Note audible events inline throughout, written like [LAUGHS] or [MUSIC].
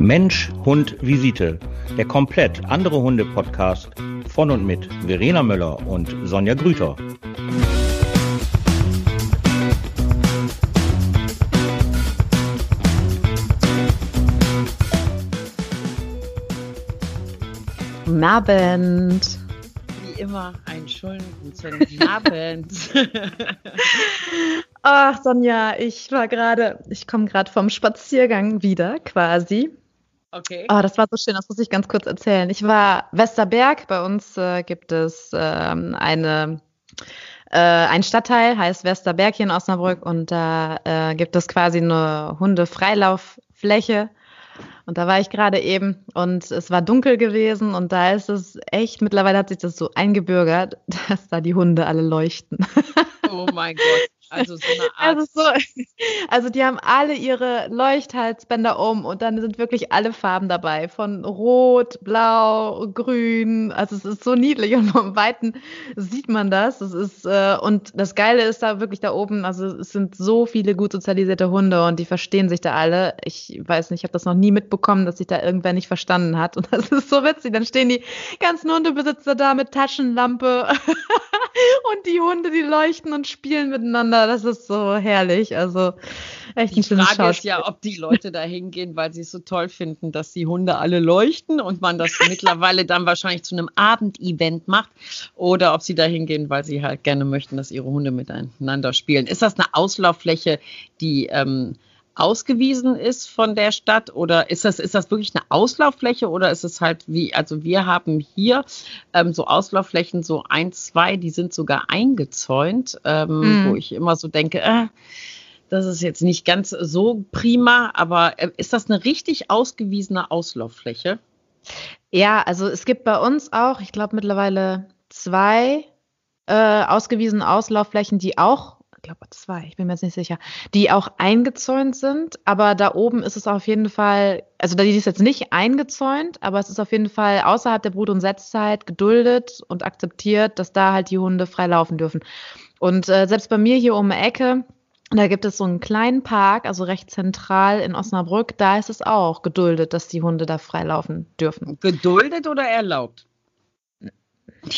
Mensch, Hund, Visite. Der komplett andere Hunde-Podcast von und mit Verena Möller und Sonja Grüter. Guten Abend. Wie immer einen schönen guten Abend. [LAUGHS] Ach, Sonja, ich war gerade, ich komme gerade vom Spaziergang wieder quasi. Okay. Oh, das war so schön, das muss ich ganz kurz erzählen. Ich war Westerberg, bei uns äh, gibt es ähm, eine äh, ein Stadtteil, heißt Westerberg hier in Osnabrück und da äh, gibt es quasi eine Hundefreilauffläche. Und da war ich gerade eben und es war dunkel gewesen und da ist es echt, mittlerweile hat sich das so eingebürgert, [LAUGHS] dass da die Hunde alle leuchten. Oh mein Gott. Also so eine [LAUGHS] Art. Also, so, also die haben alle ihre Leuchthalsbänder um und dann sind wirklich alle Farben dabei. Von Rot, Blau, Grün. Also es ist so niedlich und vom Weiten sieht man das. Das ist, äh, und das Geile ist da wirklich da oben, also es sind so viele gut sozialisierte Hunde und die verstehen sich da alle. Ich weiß nicht, ich habe das noch nie mitbekommen, dass sich da irgendwer nicht verstanden hat. Und das ist so witzig. Dann stehen die ganzen Hundebesitzer da mit Taschenlampe [LAUGHS] und die Hunde, die leuchten und spielen miteinander. Das ist so herrlich. Also echt ein Die schönes Frage ist ja, ob die Leute da hingehen, weil sie es so toll finden, dass die Hunde alle leuchten und man das mittlerweile dann wahrscheinlich zu einem Abendevent macht oder ob sie da hingehen, weil sie halt gerne möchten, dass ihre Hunde miteinander spielen. Ist das eine Auslauffläche, die ähm, ausgewiesen ist von der Stadt oder ist das, ist das wirklich eine Auslauffläche oder ist es halt wie, also wir haben hier ähm, so Auslaufflächen, so ein, zwei, die sind sogar eingezäunt, ähm, Mhm. wo ich immer so denke, äh, das ist jetzt nicht ganz so prima, aber äh, ist das eine richtig ausgewiesene Auslauffläche? Ja, also es gibt bei uns auch, ich glaube mittlerweile zwei äh, ausgewiesene Auslaufflächen, die auch, glaube zwei, ich bin mir jetzt nicht sicher, die auch eingezäunt sind. Aber da oben ist es auf jeden Fall, also die ist jetzt nicht eingezäunt, aber es ist auf jeden Fall außerhalb der Brut- und Setzzeit geduldet und akzeptiert, dass da halt die Hunde frei laufen dürfen. Und äh, selbst bei mir hier um die Ecke, da gibt es so einen kleinen Park, also recht zentral in Osnabrück, da ist es auch geduldet, dass die Hunde da frei laufen dürfen. Geduldet oder erlaubt?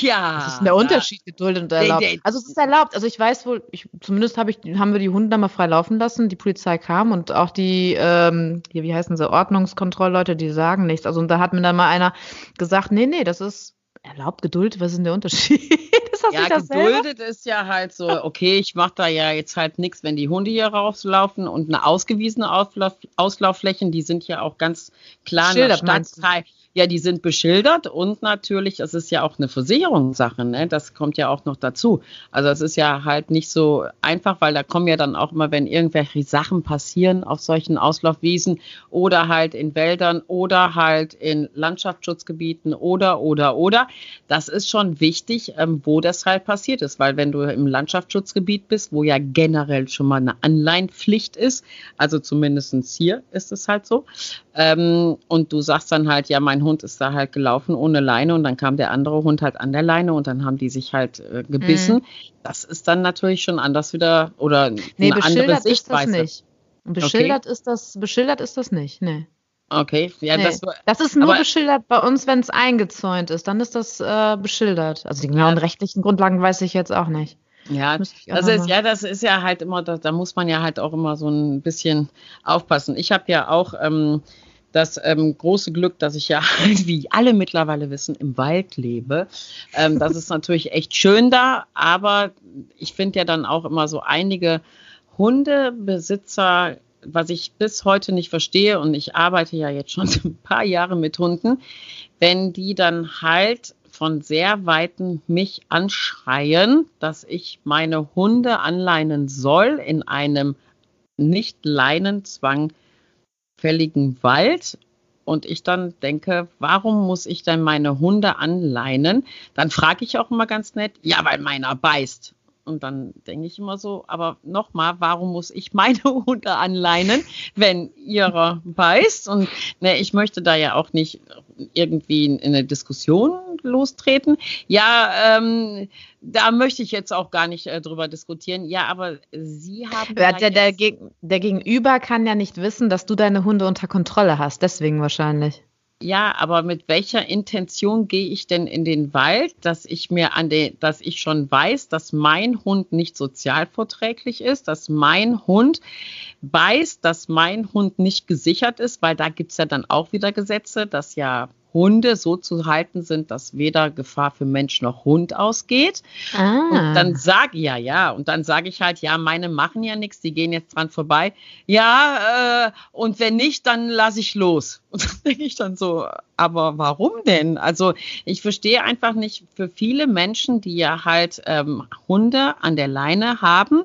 Ja. Das ist der Unterschied, geduldet und erlaubt. der- Also es ist erlaubt. Also ich weiß wohl, ich, zumindest hab ich, haben wir die Hunde da mal frei laufen lassen. Die Polizei kam und auch die, ähm, hier, wie heißen sie, Ordnungskontrollleute, die sagen nichts. Also und da hat mir dann mal einer gesagt, nee, nee, das ist erlaubt, geduldet, was ist denn der Unterschied? ist [LAUGHS] das Ja, dasselbe? geduldet ist ja halt so, okay, ich mache da ja jetzt halt nichts, wenn die Hunde hier rauslaufen und eine ausgewiesene Auslauf, Auslaufflächen, die sind ja auch ganz klar nach meinst du? Stadtteil. Ja, die sind beschildert und natürlich, es ist ja auch eine Versicherungssache, ne? Das kommt ja auch noch dazu. Also es ist ja halt nicht so einfach, weil da kommen ja dann auch immer, wenn irgendwelche Sachen passieren auf solchen Auslaufwiesen oder halt in Wäldern oder halt in Landschaftsschutzgebieten oder oder oder. Das ist schon wichtig, ähm, wo das halt passiert ist, weil wenn du im Landschaftsschutzgebiet bist, wo ja generell schon mal eine Anleihenpflicht ist, also zumindestens hier ist es halt so, ähm, und du sagst dann halt, ja, mein Hund ist da halt gelaufen ohne Leine und dann kam der andere Hund halt an der Leine und dann haben die sich halt äh, gebissen. Das ist dann natürlich schon anders wieder oder Mhm. Nee, eine andere beschildert ist das Sichtweise. nicht. Beschildert ist das, beschildert ist das nicht, nee. Okay, ja, nee. das Das, ist nur aber- beschildert bei uns, wenn es eingezäunt ist. Dann ist das äh, beschildert. Also die genauen rechtlichen Grundlagen weiß ich jetzt auch nicht. Ja, das ist, ja, das ist ja halt immer, da, da muss man ja halt auch immer so ein bisschen aufpassen. Ich habe ja auch ähm, das ähm, große Glück, dass ich ja, [LAUGHS] wie alle mittlerweile wissen, im Wald lebe. Ähm, das ist natürlich echt schön da, aber ich finde ja dann auch immer so einige Hundebesitzer, was ich bis heute nicht verstehe, und ich arbeite ja jetzt schon [LAUGHS] ein paar Jahre mit Hunden, wenn die dann halt von sehr Weitem mich anschreien, dass ich meine Hunde anleinen soll in einem nicht leinenzwangfälligen Wald. Und ich dann denke, warum muss ich denn meine Hunde anleinen? Dann frage ich auch immer ganz nett, ja, weil meiner beißt. Und dann denke ich immer so, aber nochmal, warum muss ich meine [LAUGHS] Hunde anleinen, wenn ihrer beißt? Und ne, ich möchte da ja auch nicht irgendwie in, eine Diskussion lostreten. Ja, ähm, da möchte ich jetzt auch gar nicht äh, drüber diskutieren. Ja, aber Sie haben. Der, der, der, der Gegenüber kann ja nicht wissen, dass du deine Hunde unter Kontrolle hast, deswegen wahrscheinlich. Ja, aber mit welcher Intention gehe ich denn in den Wald, dass ich mir an den, dass ich schon weiß, dass mein Hund nicht sozialverträglich ist, dass mein Hund weiß, dass mein Hund nicht gesichert ist, weil da gibt's ja dann auch wieder Gesetze, dass ja Hunde so zu halten sind, dass weder Gefahr für Mensch noch Hund ausgeht. Ah. Und dann sage ja, ja, und dann sage ich halt, ja, meine machen ja nichts, die gehen jetzt dran vorbei. Ja, äh, und wenn nicht, dann lasse ich los. [LAUGHS] Und dann denke ich dann so, aber warum denn? Also ich verstehe einfach nicht für viele Menschen, die ja halt ähm, Hunde an der Leine haben,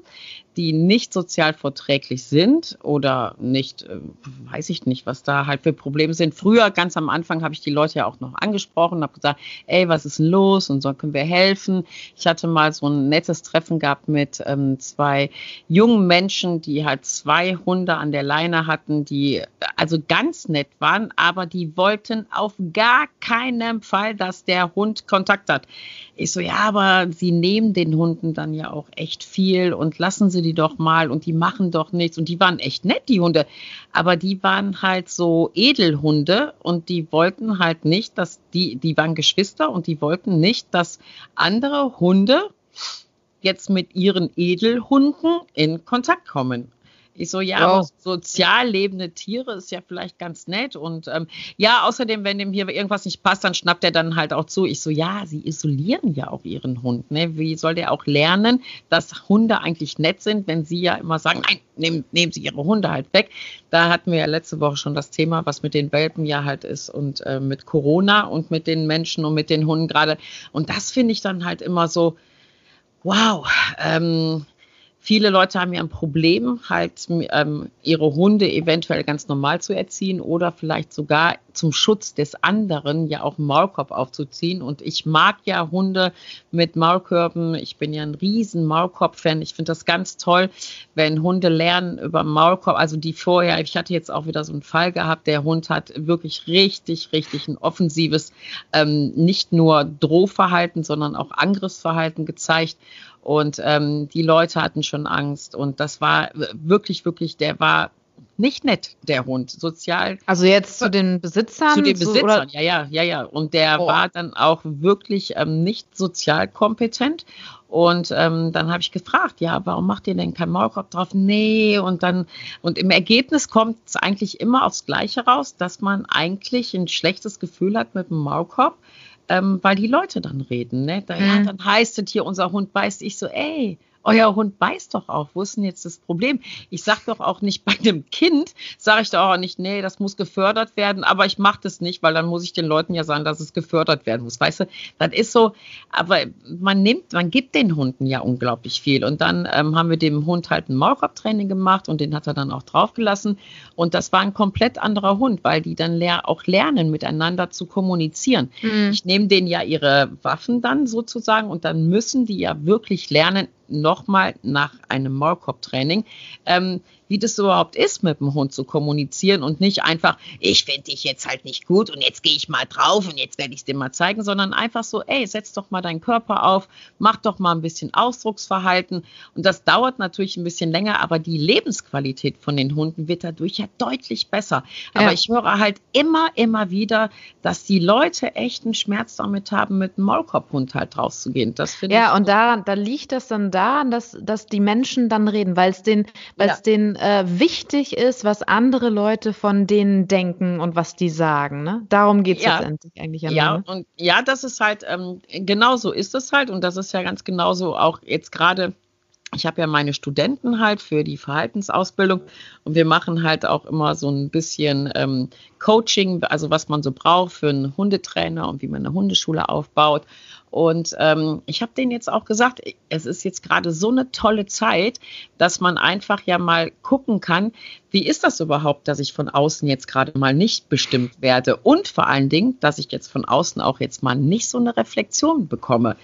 die nicht sozial verträglich sind oder nicht, äh, weiß ich nicht, was da halt für Probleme sind. Früher, ganz am Anfang, habe ich die Leute ja auch noch angesprochen, habe gesagt, ey, was ist denn los und so können wir helfen. Ich hatte mal so ein nettes Treffen gehabt mit ähm, zwei jungen Menschen, die halt zwei Hunde an der Leine hatten, die also ganz nett waren, aber die wollten auf gar keinen Fall, dass der Hund Kontakt hat. Ich so, ja, aber sie nehmen den Hunden dann ja auch echt viel und lassen sie die doch mal und die machen doch nichts. Und die waren echt nett, die Hunde. Aber die waren halt so Edelhunde und die wollten halt nicht, dass die, die waren Geschwister und die wollten nicht, dass andere Hunde jetzt mit ihren Edelhunden in Kontakt kommen. Ich so, ja, wow. sozial lebende Tiere ist ja vielleicht ganz nett. Und ähm, ja, außerdem, wenn dem hier irgendwas nicht passt, dann schnappt er dann halt auch zu. Ich so, ja, sie isolieren ja auch ihren Hund. Ne? Wie soll der auch lernen, dass Hunde eigentlich nett sind, wenn sie ja immer sagen, nein, nehmen, nehmen Sie Ihre Hunde halt weg. Da hatten wir ja letzte Woche schon das Thema, was mit den Welpen ja halt ist und äh, mit Corona und mit den Menschen und mit den Hunden gerade. Und das finde ich dann halt immer so, wow, ähm, Viele Leute haben ja ein Problem, halt ähm, ihre Hunde eventuell ganz normal zu erziehen oder vielleicht sogar zum Schutz des anderen ja auch einen Maulkorb aufzuziehen. Und ich mag ja Hunde mit Maulkörben. Ich bin ja ein riesen Maulkorb-Fan. Ich finde das ganz toll, wenn Hunde lernen über Maulkorb. Also die vorher, ich hatte jetzt auch wieder so einen Fall gehabt, der Hund hat wirklich richtig, richtig ein offensives, ähm, nicht nur Drohverhalten, sondern auch Angriffsverhalten gezeigt. Und ähm, die Leute hatten schon Angst. Und das war wirklich, wirklich, der war nicht nett, der Hund. Sozial. Also jetzt zu den Besitzern? Zu den Besitzern, so, ja, ja, ja, ja. Und der oh. war dann auch wirklich ähm, nicht sozial kompetent. Und ähm, dann habe ich gefragt, ja, warum macht ihr denn keinen Maulkorb drauf? Nee, und dann, und im Ergebnis kommt es eigentlich immer aufs Gleiche raus, dass man eigentlich ein schlechtes Gefühl hat mit dem Maulkorb ähm, weil die Leute dann reden. Ne? Da, mhm. ja, dann heißt es hier, unser Hund beißt. Ich so, ey, euer Hund beißt doch auch. Wo ist denn jetzt das Problem? Ich sage doch auch nicht bei dem Kind, sage ich doch auch nicht, nee, das muss gefördert werden, aber ich mache das nicht, weil dann muss ich den Leuten ja sagen, dass es gefördert werden muss. Weißt du, das ist so, aber man nimmt, man gibt den Hunden ja unglaublich viel. Und dann ähm, haben wir dem Hund halt ein Maulkorbtraining gemacht und den hat er dann auch draufgelassen. Und das war ein komplett anderer Hund, weil die dann auch lernen, miteinander zu kommunizieren. Mhm. Ich nehme denen ja ihre Waffen dann sozusagen und dann müssen die ja wirklich lernen, nochmal nach einem Maulkorb-Training, ähm, wie das überhaupt ist, mit dem Hund zu kommunizieren und nicht einfach, ich finde dich jetzt halt nicht gut und jetzt gehe ich mal drauf und jetzt werde ich es dir mal zeigen, sondern einfach so, ey, setz doch mal deinen Körper auf, mach doch mal ein bisschen Ausdrucksverhalten und das dauert natürlich ein bisschen länger, aber die Lebensqualität von den Hunden wird dadurch ja deutlich besser. Aber ja. ich höre halt immer, immer wieder, dass die Leute echt einen Schmerz damit haben, mit einem Maulkorbhund halt rauszugehen. Das finde ja, ich. und da, da liegt das dann daran, dass, dass die Menschen dann reden, weil es den, weil es ja. den äh, wichtig ist, was andere Leute von denen denken und was die sagen. Ne? Darum geht es ja. letztendlich eigentlich. Ja, und ja, das ist halt, ähm, genau so ist es halt und das ist ja ganz genauso auch jetzt gerade ich habe ja meine Studenten halt für die Verhaltensausbildung und wir machen halt auch immer so ein bisschen ähm, Coaching, also was man so braucht für einen Hundetrainer und wie man eine Hundeschule aufbaut. Und ähm, ich habe denen jetzt auch gesagt, es ist jetzt gerade so eine tolle Zeit, dass man einfach ja mal gucken kann, wie ist das überhaupt, dass ich von außen jetzt gerade mal nicht bestimmt werde und vor allen Dingen, dass ich jetzt von außen auch jetzt mal nicht so eine Reflexion bekomme.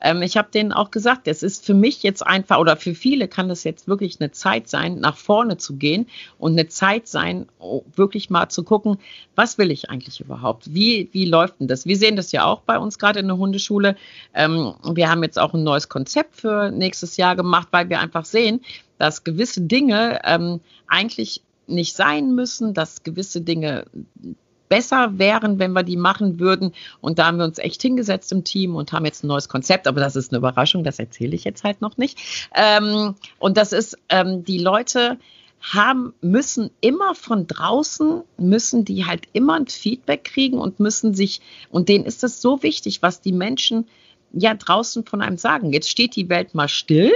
Ähm, ich habe denen auch gesagt, es ist für mich jetzt einfach oder für viele kann es jetzt wirklich eine Zeit sein, nach vorne zu gehen und eine Zeit sein, oh, wirklich mal zu gucken, was will ich eigentlich überhaupt? Wie, wie läuft denn das? Wir sehen das ja auch bei uns gerade in der Hundeschule. Ähm, wir haben jetzt auch ein neues Konzept für nächstes Jahr gemacht, weil wir einfach sehen, dass gewisse Dinge ähm, eigentlich nicht sein müssen, dass gewisse Dinge besser wären, wenn wir die machen würden. Und da haben wir uns echt hingesetzt im Team und haben jetzt ein neues Konzept. Aber das ist eine Überraschung, das erzähle ich jetzt halt noch nicht. Ähm, und das ist, ähm, die Leute haben, müssen immer von draußen, müssen die halt immer ein Feedback kriegen und müssen sich, und denen ist das so wichtig, was die Menschen ja draußen von einem sagen. Jetzt steht die Welt mal still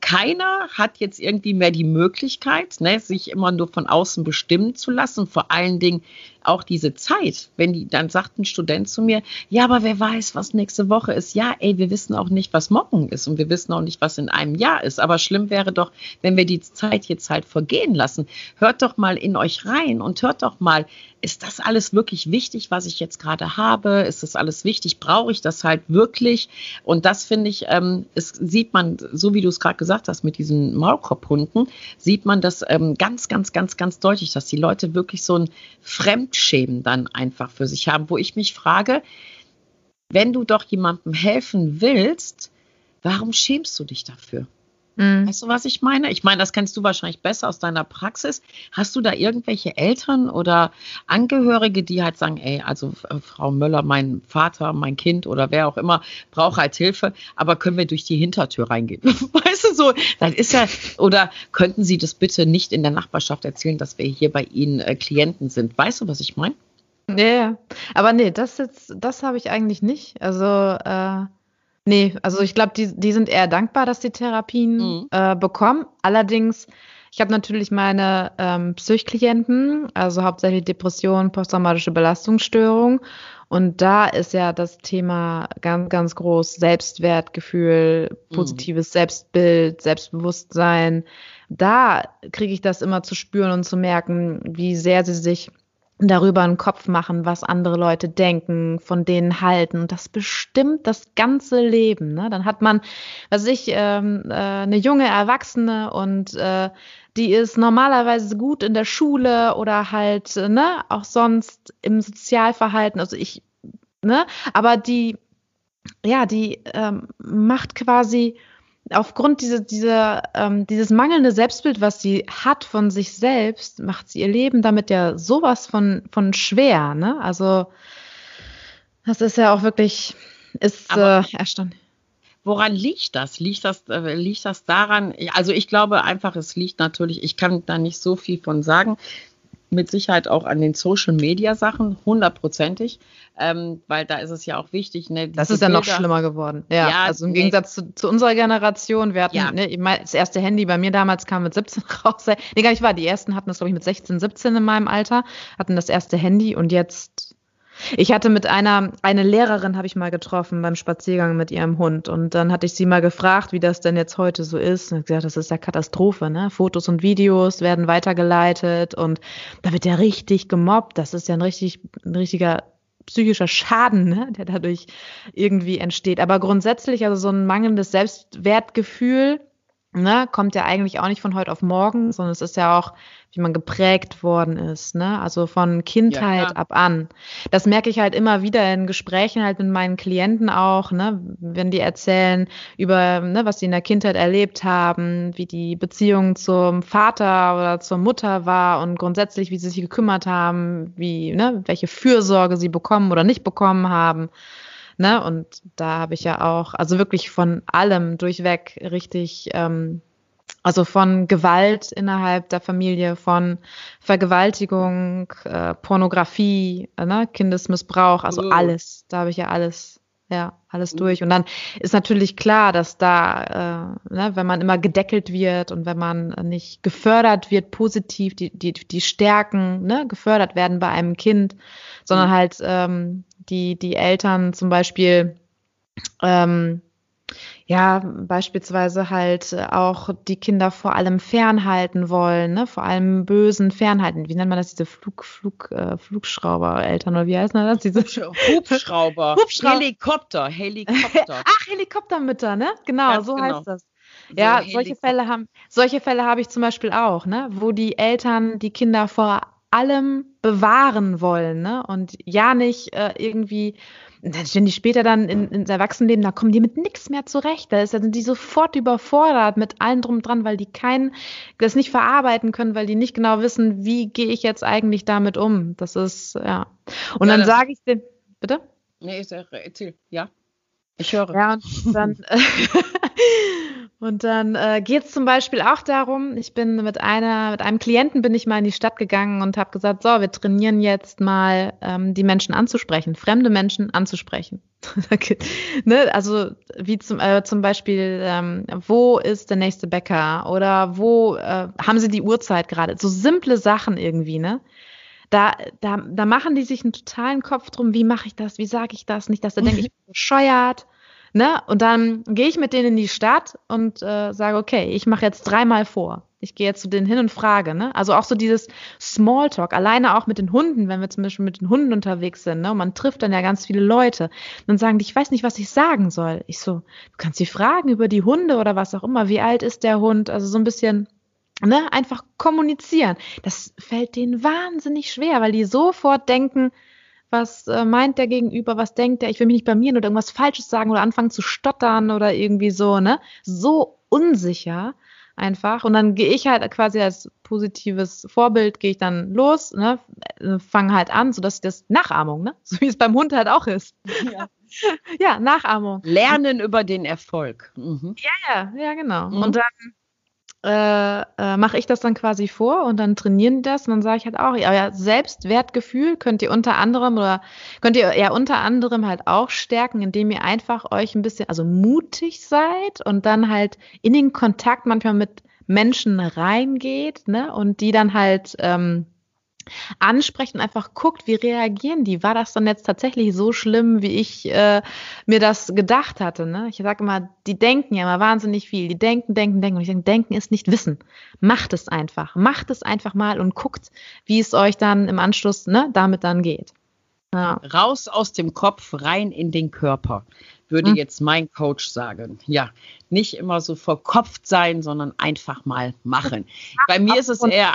keiner hat jetzt irgendwie mehr die Möglichkeit, ne, sich immer nur von außen bestimmen zu lassen. Vor allen Dingen auch diese Zeit, wenn die, dann sagt ein Student zu mir, ja, aber wer weiß, was nächste Woche ist. Ja, ey, wir wissen auch nicht, was morgen ist und wir wissen auch nicht, was in einem Jahr ist. Aber schlimm wäre doch, wenn wir die Zeit jetzt halt vergehen lassen. Hört doch mal in euch rein und hört doch mal, ist das alles wirklich wichtig, was ich jetzt gerade habe? Ist das alles wichtig? Brauche ich das halt wirklich? Und das finde ich, ähm, es sieht man, so wie du es gerade gesagt hast, mit diesen Maulkorbhunden, sieht man das ähm, ganz, ganz, ganz, ganz deutlich, dass die Leute wirklich so ein Fremdschämen dann einfach für sich haben, wo ich mich frage, wenn du doch jemandem helfen willst, warum schämst du dich dafür? Mhm. Weißt du, was ich meine? Ich meine, das kennst du wahrscheinlich besser aus deiner Praxis. Hast du da irgendwelche Eltern oder Angehörige, die halt sagen, ey, also äh, Frau Möller, mein Vater, mein Kind oder wer auch immer, braucht halt Hilfe, aber können wir durch die Hintertür reingehen? [LAUGHS] weißt du so, dann ist ja, oder könnten Sie das bitte nicht in der Nachbarschaft erzählen, dass wir hier bei Ihnen äh, Klienten sind? Weißt du, was ich meine? Ja, ja, aber nee, das jetzt, das habe ich eigentlich nicht. Also äh, Nee, also ich glaube, die, die sind eher dankbar, dass sie Therapien mhm. äh, bekommen. Allerdings, ich habe natürlich meine ähm, Psychklienten, also hauptsächlich Depression, posttraumatische Belastungsstörung. Und da ist ja das Thema ganz, ganz groß Selbstwertgefühl, mhm. positives mhm. Selbstbild, Selbstbewusstsein. Da kriege ich das immer zu spüren und zu merken, wie sehr sie sich darüber einen Kopf machen, was andere Leute denken, von denen halten. Und das bestimmt das ganze Leben. Ne? Dann hat man, was ich, ähm, äh, eine junge Erwachsene und äh, die ist normalerweise gut in der Schule oder halt, äh, ne, auch sonst im Sozialverhalten. Also ich, ne, aber die, ja, die ähm, macht quasi aufgrund dieser, dieser, ähm, dieses mangelnde Selbstbild, was sie hat von sich selbst, macht sie ihr Leben damit ja sowas von, von schwer. Ne? Also das ist ja auch wirklich, ist äh, erstaunlich. Woran liegt das? Liegt das, äh, liegt das daran? Also ich glaube einfach, es liegt natürlich, ich kann da nicht so viel von sagen mit Sicherheit auch an den Social Media Sachen, hundertprozentig, ähm, weil da ist es ja auch wichtig. Ne, das ist ja noch schlimmer geworden. Ja, ja also im nee. Gegensatz zu, zu, unserer Generation, wir hatten ja. ne, das erste Handy bei mir damals kam mit 17 [LAUGHS] raus. Nee, gar nicht wahr. Die ersten hatten das, glaube ich, mit 16, 17 in meinem Alter, hatten das erste Handy und jetzt ich hatte mit einer, eine Lehrerin habe ich mal getroffen beim Spaziergang mit ihrem Hund und dann hatte ich sie mal gefragt, wie das denn jetzt heute so ist. Und gesagt, das ist ja Katastrophe, ne? Fotos und Videos werden weitergeleitet und da wird ja richtig gemobbt. Das ist ja ein richtig, ein richtiger psychischer Schaden, ne, der dadurch irgendwie entsteht. Aber grundsätzlich, also so ein mangelndes Selbstwertgefühl, ne, kommt ja eigentlich auch nicht von heute auf morgen, sondern es ist ja auch wie man geprägt worden ist, ne? Also von Kindheit ja, ab an. Das merke ich halt immer wieder in Gesprächen halt mit meinen Klienten auch, ne? Wenn die erzählen über, ne, was sie in der Kindheit erlebt haben, wie die Beziehung zum Vater oder zur Mutter war und grundsätzlich, wie sie sich gekümmert haben, wie, ne, welche Fürsorge sie bekommen oder nicht bekommen haben. Ne? Und da habe ich ja auch, also wirklich von allem durchweg richtig ähm, also von Gewalt innerhalb der Familie, von Vergewaltigung, äh, Pornografie, äh, ne, Kindesmissbrauch, also oh. alles. Da habe ich ja alles, ja, alles mhm. durch. Und dann ist natürlich klar, dass da, äh, ne, wenn man immer gedeckelt wird und wenn man nicht gefördert wird, positiv, die, die, die Stärken ne, gefördert werden bei einem Kind, sondern mhm. halt ähm, die, die Eltern zum Beispiel ähm, ja, beispielsweise halt auch die Kinder vor allem fernhalten wollen, ne? vor allem Bösen fernhalten. Wie nennt man das, diese Flug, Flug, äh, Flugschrauber-Eltern oder wie heißt das? Diese Hubschrauber. [LAUGHS] Hubschrauber. Helikopter, Helikopter. [LAUGHS] Ach, Helikoptermütter, ne? Genau, Ganz so genau. heißt das. So ja, solche Fälle haben, solche Fälle habe ich zum Beispiel auch, ne? Wo die Eltern die Kinder vor allem bewahren wollen, ne? Und ja nicht äh, irgendwie dann stehen die später dann in, ins Erwachsenenleben, da kommen die mit nichts mehr zurecht. Da, ist, da sind die sofort überfordert mit allem drum dran, weil die kein, das nicht verarbeiten können, weil die nicht genau wissen, wie gehe ich jetzt eigentlich damit um. Das ist, ja. Und ja, dann sage ich dem, bitte? Nee, erzähl, ja. Ich höre. Ja, und dann, [LAUGHS] [LAUGHS] Und dann äh, geht es zum Beispiel auch darum, ich bin mit einer, mit einem Klienten bin ich mal in die Stadt gegangen und habe gesagt, so, wir trainieren jetzt mal ähm, die Menschen anzusprechen, fremde Menschen anzusprechen. [LAUGHS] ne? Also wie zum, äh, zum Beispiel, ähm, wo ist der nächste Bäcker oder wo äh, haben sie die Uhrzeit gerade? So simple Sachen irgendwie, ne? Da, da, da machen die sich einen totalen Kopf drum, wie mache ich das, wie sage ich das, nicht, dass der denkt, ich bin [LAUGHS] bescheuert Ne? Und dann gehe ich mit denen in die Stadt und äh, sage, okay, ich mache jetzt dreimal vor. Ich gehe jetzt zu denen hin und frage. Ne? Also auch so dieses Smalltalk, alleine auch mit den Hunden, wenn wir zum Beispiel mit den Hunden unterwegs sind, ne? und man trifft dann ja ganz viele Leute, dann sagen die, ich weiß nicht, was ich sagen soll. Ich so, du kannst sie fragen über die Hunde oder was auch immer, wie alt ist der Hund, also so ein bisschen Ne, einfach kommunizieren. Das fällt denen wahnsinnig schwer, weil die sofort denken, was äh, meint der Gegenüber, was denkt der, ich will mich nicht blamieren oder irgendwas Falsches sagen oder anfangen zu stottern oder irgendwie so, ne? So unsicher einfach. Und dann gehe ich halt quasi als positives Vorbild, gehe ich dann los, ne? Fange halt an, sodass das Nachahmung, ne? So wie es beim Hund halt auch ist. Ja. [LAUGHS] ja, Nachahmung. Lernen über den Erfolg. Mhm. Ja, ja, ja, genau. Mhm. Und dann äh, äh, mache ich das dann quasi vor und dann trainieren die das. Und dann sage ich halt auch, euer Selbstwertgefühl könnt ihr unter anderem oder könnt ihr ja unter anderem halt auch stärken, indem ihr einfach euch ein bisschen, also mutig seid und dann halt in den Kontakt manchmal mit Menschen reingeht, ne, und die dann halt ähm, ansprechen, einfach guckt, wie reagieren die? War das dann jetzt tatsächlich so schlimm, wie ich äh, mir das gedacht hatte? Ne? Ich sage immer, die denken ja immer wahnsinnig viel. Die denken, denken, denken. Und ich denke, denken ist nicht Wissen. Macht es einfach. Macht es einfach mal und guckt, wie es euch dann im Anschluss ne, damit dann geht. Ja. Raus aus dem Kopf, rein in den Körper, würde hm. jetzt mein Coach sagen. Ja, nicht immer so verkopft sein, sondern einfach mal machen. Bei mir ist es eher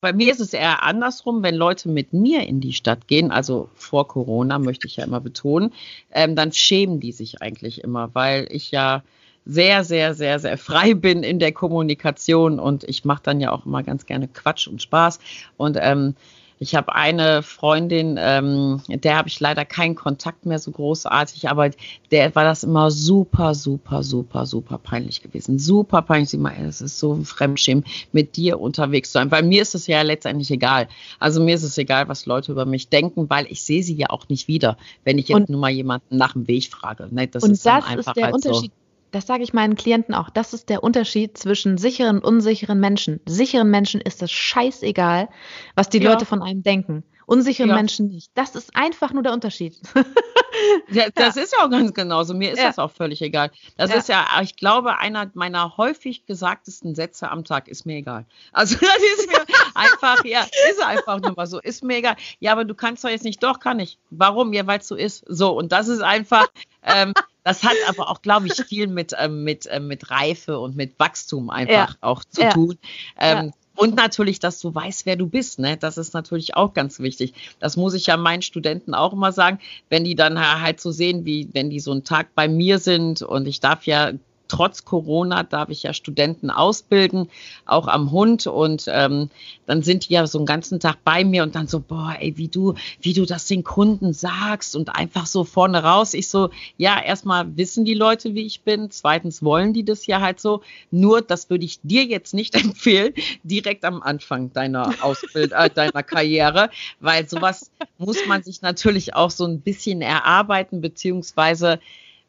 bei mir ist es eher andersrum, wenn Leute mit mir in die Stadt gehen, also vor Corona möchte ich ja immer betonen, ähm, dann schämen die sich eigentlich immer, weil ich ja sehr, sehr, sehr, sehr frei [LAUGHS] bin in der Kommunikation und ich mache dann ja auch immer ganz gerne Quatsch und Spaß. Und ähm, ich habe eine Freundin, ähm, der habe ich leider keinen Kontakt mehr so großartig, aber der war das immer super, super, super, super peinlich gewesen. Super peinlich. Sie meinte, es ist so ein Fremdschämen, mit dir unterwegs zu sein. Weil mir ist es ja letztendlich egal. Also mir ist es egal, was Leute über mich denken, weil ich sehe sie ja auch nicht wieder, wenn ich jetzt und, nur mal jemanden nach dem Weg frage. Ne, das und ist das ist der halt Unterschied. So das sage ich meinen Klienten auch. Das ist der Unterschied zwischen sicheren und unsicheren Menschen. Sicheren Menschen ist es scheißegal, was die ja. Leute von einem denken. Unsicheren ja. Menschen nicht. Das ist einfach nur der Unterschied. [LAUGHS] ja, das ist ja auch ganz genauso. Mir ist das auch völlig egal. Das ist ja, ich glaube, einer meiner häufig gesagtesten Sätze am Tag ist mir egal. Also [LAUGHS] das ist mir einfach, ja, ist einfach nur mal so. Ist mir egal. Ja, aber du kannst doch jetzt nicht. Doch, kann ich. Warum? Ja, weil es so ist. So, und das ist einfach, ähm, das hat aber auch, glaube ich, viel mit, ähm, mit, ähm, mit Reife und mit Wachstum einfach ja. auch zu ja. tun. Ähm, ja. Und natürlich, dass du weißt, wer du bist. Ne? Das ist natürlich auch ganz wichtig. Das muss ich ja meinen Studenten auch immer sagen, wenn die dann halt so sehen, wie wenn die so einen Tag bei mir sind und ich darf ja trotz Corona darf ich ja Studenten ausbilden, auch am Hund. Und ähm, dann sind die ja so einen ganzen Tag bei mir und dann so, boah, ey, wie du, wie du das den Kunden sagst und einfach so vorne raus. Ich so, ja, erstmal wissen die Leute, wie ich bin. Zweitens wollen die das ja halt so. Nur, das würde ich dir jetzt nicht [LAUGHS] empfehlen, direkt am Anfang deiner Ausbildung, äh, deiner Karriere, weil sowas muss man sich natürlich auch so ein bisschen erarbeiten, beziehungsweise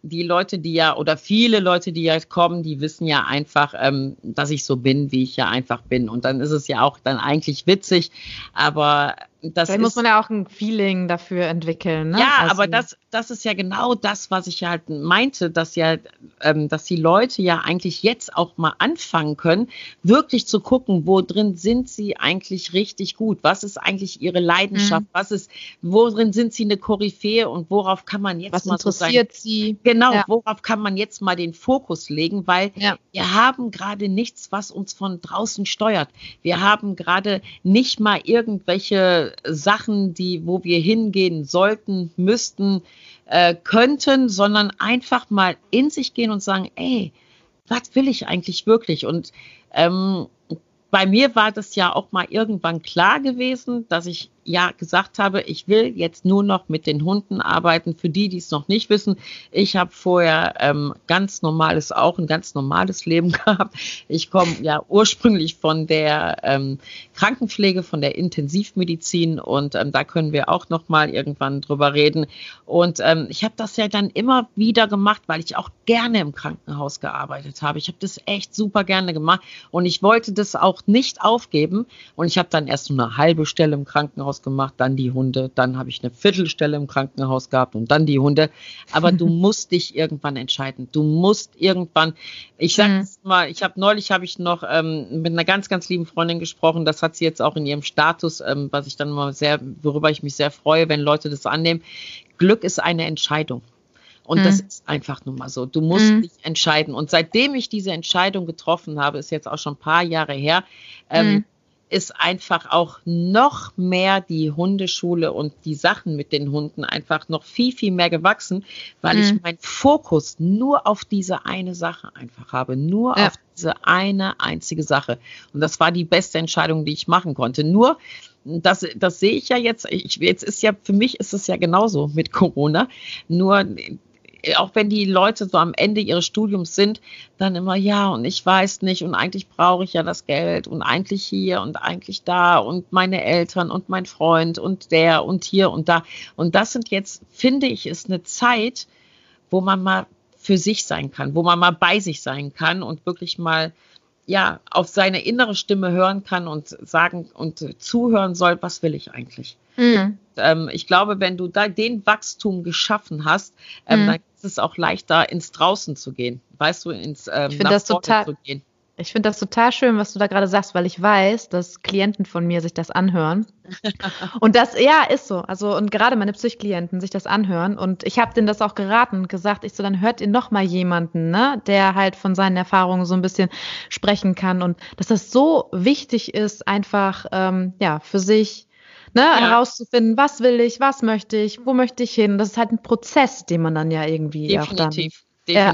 die Leute, die ja, oder viele Leute, die ja kommen, die wissen ja einfach, ähm, dass ich so bin, wie ich ja einfach bin. Und dann ist es ja auch dann eigentlich witzig. Aber das Vielleicht muss man ja auch ein Feeling dafür entwickeln. Ne? Ja, also, aber das, das ist ja genau das, was ich halt meinte, dass ja, ähm, dass die Leute ja eigentlich jetzt auch mal anfangen können, wirklich zu gucken, wo drin sind sie eigentlich richtig gut, was ist eigentlich ihre Leidenschaft, mhm. was ist, worin sind sie eine Koryphäe und worauf kann man jetzt was mal interessiert so sein, sie? Genau, ja. worauf kann man jetzt mal den Fokus legen, weil ja. wir haben gerade nichts, was uns von draußen steuert. Wir haben gerade nicht mal irgendwelche Sachen, die, wo wir hingehen sollten, müssten, äh, könnten, sondern einfach mal in sich gehen und sagen, ey, was will ich eigentlich wirklich? Und ähm, bei mir war das ja auch mal irgendwann klar gewesen, dass ich ja gesagt habe, ich will jetzt nur noch mit den Hunden arbeiten. Für die, die es noch nicht wissen, ich habe vorher ähm, ganz normales, auch ein ganz normales Leben [LAUGHS] gehabt. Ich komme ja ursprünglich von der ähm, Krankenpflege, von der Intensivmedizin und ähm, da können wir auch noch mal irgendwann drüber reden. Und ähm, ich habe das ja dann immer wieder gemacht, weil ich auch gerne im Krankenhaus gearbeitet habe. Ich habe das echt super gerne gemacht und ich wollte das auch nicht aufgeben. Und ich habe dann erst so eine halbe Stelle im Krankenhaus Krankenhaus gemacht, dann die Hunde, dann habe ich eine Viertelstelle im Krankenhaus gehabt und dann die Hunde. Aber du [LAUGHS] musst dich irgendwann entscheiden. Du musst irgendwann, ich sage mhm. mal, ich habe neulich habe ich noch ähm, mit einer ganz, ganz lieben Freundin gesprochen, das hat sie jetzt auch in ihrem Status, ähm, was ich dann mal sehr, worüber ich mich sehr freue, wenn Leute das annehmen. Glück ist eine Entscheidung. Und mhm. das ist einfach nun mal so. Du musst mhm. dich entscheiden. Und seitdem ich diese Entscheidung getroffen habe, ist jetzt auch schon ein paar Jahre her, ähm, mhm ist einfach auch noch mehr die Hundeschule und die Sachen mit den Hunden einfach noch viel, viel mehr gewachsen, weil mhm. ich meinen Fokus nur auf diese eine Sache einfach habe, nur ja. auf diese eine einzige Sache. Und das war die beste Entscheidung, die ich machen konnte. Nur, das, das sehe ich ja jetzt, ich, jetzt ist ja, für mich ist es ja genauso mit Corona. Nur auch wenn die Leute so am Ende ihres Studiums sind, dann immer, ja, und ich weiß nicht, und eigentlich brauche ich ja das Geld und eigentlich hier und eigentlich da und meine Eltern und mein Freund und der und hier und da. Und das sind jetzt, finde ich, ist eine Zeit, wo man mal für sich sein kann, wo man mal bei sich sein kann und wirklich mal ja auf seine innere Stimme hören kann und sagen und zuhören soll, was will ich eigentlich? Mhm. Ähm, ich glaube, wenn du da den Wachstum geschaffen hast, ähm, mhm. dann ist es auch leichter, ins Draußen zu gehen. Weißt du, ins ähm, ich nach das total, zu gehen. Ich finde das total schön, was du da gerade sagst, weil ich weiß, dass Klienten von mir sich das anhören. [LAUGHS] und das, ja, ist so. Also, und gerade meine Psychklienten sich das anhören. Und ich habe denen das auch geraten und gesagt, ich so, dann hört ihr noch mal jemanden, ne, der halt von seinen Erfahrungen so ein bisschen sprechen kann. Und dass das so wichtig ist, einfach, ähm, ja, für sich ne, ja. herauszufinden, was will ich, was möchte ich, wo möchte ich hin. Das ist halt ein Prozess, den man dann ja irgendwie definitiv, auch dann, definitiv. Ja,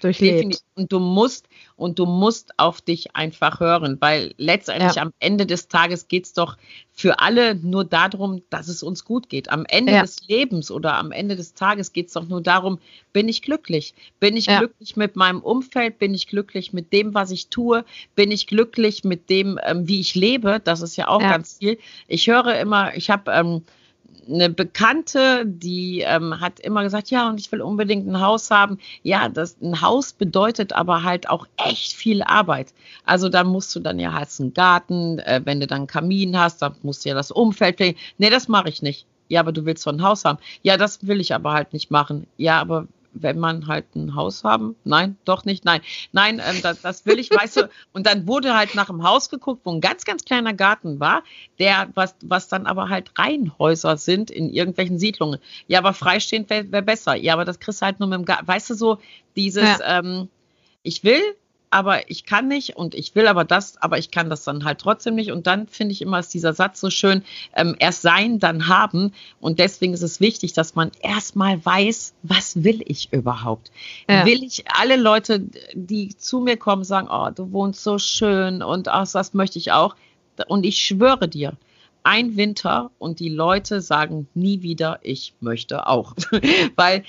durchlebt. Und du musst, und du musst auf dich einfach hören, weil letztendlich ja. am Ende des Tages geht's doch für alle nur darum, dass es uns gut geht. Am Ende ja. des Lebens oder am Ende des Tages geht's doch nur darum, bin ich glücklich? Bin ich ja. glücklich mit meinem Umfeld? Bin ich glücklich mit dem, was ich tue? Bin ich glücklich mit dem, ähm, wie ich lebe? Das ist ja auch ganz viel. Ich höre immer, ich habe ähm, eine Bekannte, die ähm, hat immer gesagt, ja, und ich will unbedingt ein Haus haben. Ja, das ein Haus bedeutet aber halt auch echt viel Arbeit. Also da musst du dann ja halt einen Garten, äh, wenn du dann einen Kamin hast, dann musst du ja das Umfeld pflegen. Nee, das mache ich nicht. Ja, aber du willst so ein Haus haben. Ja, das will ich aber halt nicht machen. Ja, aber wenn man halt ein Haus haben? Nein, doch nicht, nein. Nein, ähm, das, das will ich, weißt du. [LAUGHS] Und dann wurde halt nach dem Haus geguckt, wo ein ganz, ganz kleiner Garten war, der, was, was dann aber halt Reihenhäuser sind in irgendwelchen Siedlungen. Ja, aber freistehend wäre wär besser. Ja, aber das kriegst du halt nur mit dem Garten. Weißt du so, dieses, ja. ähm, ich will, aber ich kann nicht und ich will aber das, aber ich kann das dann halt trotzdem nicht. Und dann finde ich immer, ist dieser Satz so schön, ähm, erst sein, dann haben. Und deswegen ist es wichtig, dass man erstmal weiß, was will ich überhaupt? Ja. Will ich alle Leute, die zu mir kommen, sagen, oh, du wohnst so schön und ach, das möchte ich auch. Und ich schwöre dir, ein Winter und die Leute sagen nie wieder, ich möchte auch. [LAUGHS] weil,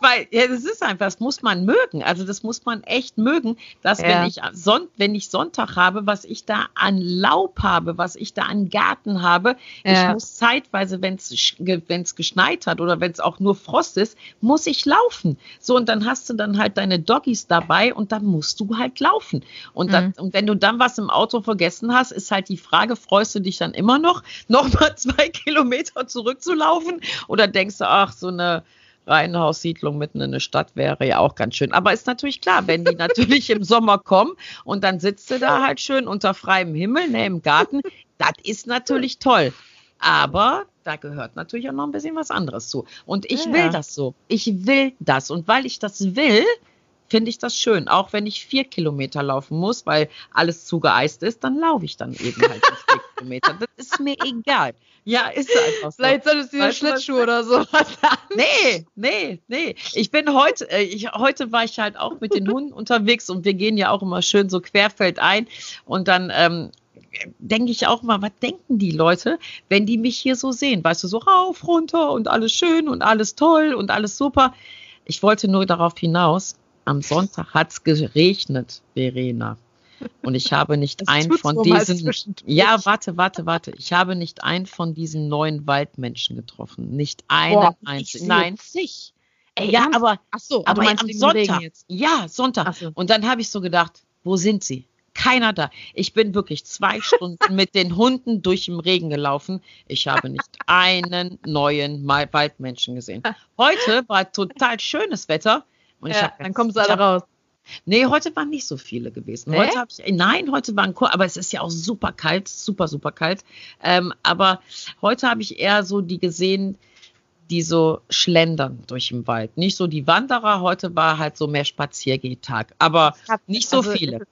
weil, ja, das ist einfach, das muss man mögen. Also das muss man echt mögen, dass ja. wenn ich Son wenn ich Sonntag habe, was ich da an Laub habe, was ich da an Garten habe, ja. ich muss zeitweise, wenn es geschneit hat oder wenn es auch nur Frost ist, muss ich laufen. So, und dann hast du dann halt deine Doggies dabei und dann musst du halt laufen. Und, mhm. dann, und wenn du dann was im Auto vergessen hast, ist halt die Frage, freust du dich dann immer noch, noch mal [LAUGHS] zwei Kilometer zurückzulaufen? Oder denkst du, ach, so eine Reihenhaussiedlung mitten in der Stadt wäre ja auch ganz schön. Aber ist natürlich klar, wenn die natürlich im Sommer kommen und dann sitzt du da halt schön unter freiem Himmel, ne, im Garten, das ist natürlich toll. Aber da gehört natürlich auch noch ein bisschen was anderes zu. Und ich ja. will das so. Ich will das. Und weil ich das will, finde ich das schön. Auch wenn ich vier Kilometer laufen muss, weil alles zugeeist ist, dann laufe ich dann eben halt vier [LAUGHS] Kilometer. Das ist mir egal. Ja, ist einfach so. Vielleicht solltest du dir Schlittschuh oder so was Nee, nee, nee. Ich bin heute, äh, ich, heute war ich halt auch mit den [LAUGHS] Hunden unterwegs und wir gehen ja auch immer schön so querfeld ein und dann ähm, denke ich auch mal, was denken die Leute, wenn die mich hier so sehen? Weißt du, so rauf, runter und alles schön und alles toll und alles super. Ich wollte nur darauf hinaus, am Sonntag hat es geregnet, Verena. Und ich habe nicht einen von diesen. Ja, warte, warte, warte. Ich habe nicht einen von diesen neuen Waldmenschen getroffen. Nicht einen einzigen. Nein. Sich. Ey, ja, aber, Ach so, aber am Sonntag. Ja, Sonntag. So. Und dann habe ich so gedacht, wo sind sie? keiner da. Ich bin wirklich zwei [LAUGHS] Stunden mit den Hunden durch den Regen gelaufen. Ich habe nicht einen neuen Waldmenschen gesehen. [LAUGHS] Heute war total schönes Wetter. Und ja, dann kommen sie alle raus. Nee, heute waren nicht so viele gewesen. Nee? Heute habe ich, nein, heute waren aber es ist ja auch super kalt, super, super kalt. Ähm, aber heute habe ich eher so die gesehen, die so schlendern durch den Wald. Nicht so die Wanderer, heute war halt so mehr Spaziergehtag, aber nicht so also, viele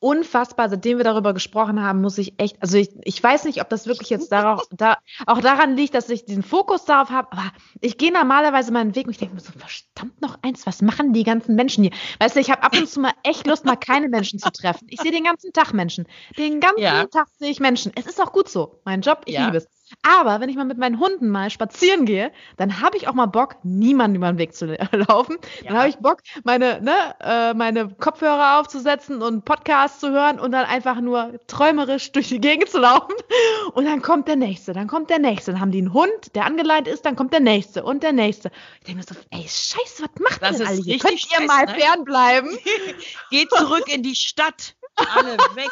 unfassbar, seitdem wir darüber gesprochen haben, muss ich echt, also ich, ich weiß nicht, ob das wirklich jetzt darauf, da, auch daran liegt, dass ich diesen Fokus darauf habe, aber ich gehe normalerweise meinen Weg und ich denke mir so, verdammt noch eins, was machen die ganzen Menschen hier? Weißt du, ich habe ab und zu mal echt Lust, mal keine Menschen zu treffen. Ich sehe den ganzen Tag Menschen. Den ganzen ja. Tag sehe ich Menschen. Es ist auch gut so. Mein Job, ich ja. liebe es. Aber wenn ich mal mit meinen Hunden mal spazieren gehe, dann habe ich auch mal Bock, niemanden über den Weg zu [LAUGHS] laufen. Ja. Dann habe ich Bock, meine, ne, äh, meine Kopfhörer aufzusetzen und Podcasts zu hören und dann einfach nur träumerisch durch die Gegend zu laufen. Und dann kommt der nächste, dann kommt der nächste. Dann haben die einen Hund, der angeleitet ist, dann kommt der nächste und der nächste. Ich denke mir so, ey, scheiße, was macht das denn alle hier? Könnt ihr mal ne? fernbleiben? [LAUGHS] Geht zurück in die Stadt alle weg.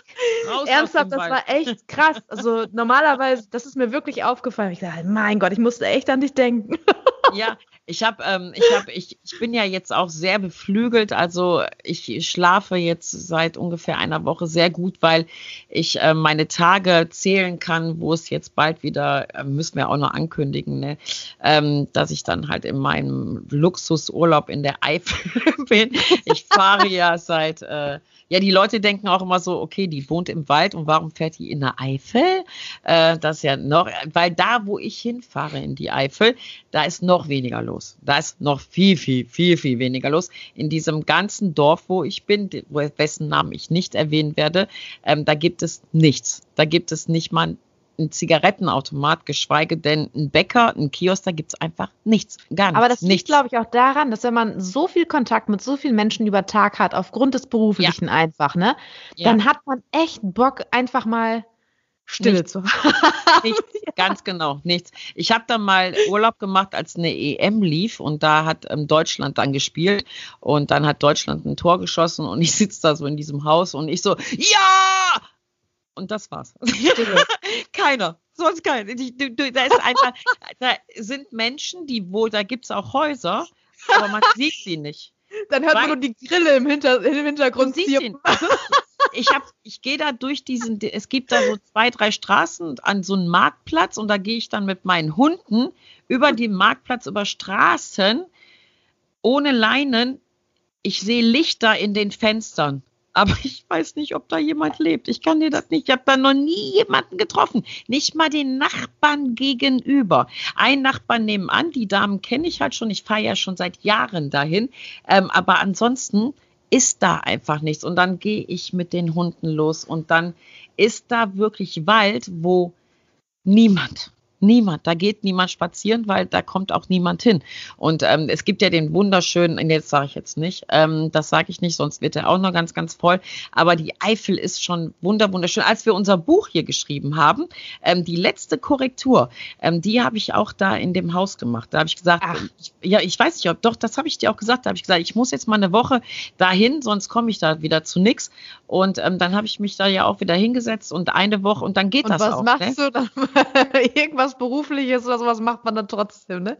Raus Ernsthaft, das war echt krass. Also normalerweise, das ist mir wirklich aufgefallen. Ich dachte, mein Gott, ich musste echt an dich denken. Ja, ich habe, ähm, ich habe, ich, ich bin ja jetzt auch sehr beflügelt. Also ich schlafe jetzt seit ungefähr einer Woche sehr gut, weil ich äh, meine Tage zählen kann, wo es jetzt bald wieder, äh, müssen wir auch noch ankündigen, ne, ähm, dass ich dann halt in meinem Luxusurlaub in der Eifel [LAUGHS] bin. Ich fahre ja seit äh, ja, die Leute denken auch immer so, okay, die wohnt im Wald und warum fährt die in der Eifel? Äh, das ja noch, weil da, wo ich hinfahre in die Eifel, da ist noch weniger los. Da ist noch viel, viel, viel, viel weniger los. In diesem ganzen Dorf, wo ich bin, wessen Namen ich nicht erwähnen werde, ähm, da gibt es nichts. Da gibt es nicht mal ein Zigarettenautomat, geschweige denn ein Bäcker, ein Kiosk, da gibt es einfach nichts, gar nichts. Aber das liegt, glaube ich, auch daran, dass wenn man so viel Kontakt mit so vielen Menschen über Tag hat, aufgrund des Beruflichen ja. einfach, ne, ja. dann hat man echt Bock, einfach mal Stille nichts. zu [LAUGHS] haben. Nichts, [LAUGHS] ganz genau, nichts. Ich habe da mal Urlaub gemacht, als eine EM lief und da hat ähm, Deutschland dann gespielt und dann hat Deutschland ein Tor geschossen und ich sitze da so in diesem Haus und ich so, ja! Und das war's. [LAUGHS] Keiner. Sonst keiner. Da ist einfach, [LAUGHS] da sind Menschen, die wohl, da gibt es auch Häuser, aber man [LAUGHS] sieht sie nicht. Dann hört Weil, man nur die Grille im, Hinter, im Hintergrund. Ich, hab, ich gehe da durch diesen, es gibt da so zwei, drei Straßen an so einen Marktplatz und da gehe ich dann mit meinen Hunden über den Marktplatz, über Straßen, ohne Leinen. Ich sehe Lichter in den Fenstern aber [LAUGHS] ich weiß nicht, ob da jemand lebt. Ich kann dir das nicht. Ich habe da noch nie jemanden getroffen. Nicht mal den Nachbarn gegenüber. Ein Nachbarn nebenan, die Damen kenne ich halt schon. Ich fahre ja schon seit Jahren dahin. Ähm, aber ansonsten ist da einfach nichts. Und dann gehe ich mit den Hunden los und dann ist da wirklich Wald, wo niemand Niemand, da geht niemand spazieren, weil da kommt auch niemand hin. Und ähm, es gibt ja den wunderschönen, jetzt sage ich jetzt nicht, ähm, das sage ich nicht, sonst wird er auch noch ganz, ganz voll. Aber die Eifel ist schon wunder, wunderschön. Als wir unser Buch hier geschrieben haben, ähm, die letzte Korrektur, ähm, die habe ich auch da in dem Haus gemacht. Da habe ich gesagt, ich, ja, ich weiß nicht, ob doch, das habe ich dir auch gesagt. Da habe ich gesagt, ich muss jetzt mal eine Woche dahin, sonst komme ich da wieder zu nichts. Und ähm, dann habe ich mich da ja auch wieder hingesetzt und eine Woche und dann geht und das was auch. machst ne? du dann? [LAUGHS] Irgendwas Berufliches oder sowas macht man dann trotzdem, ne?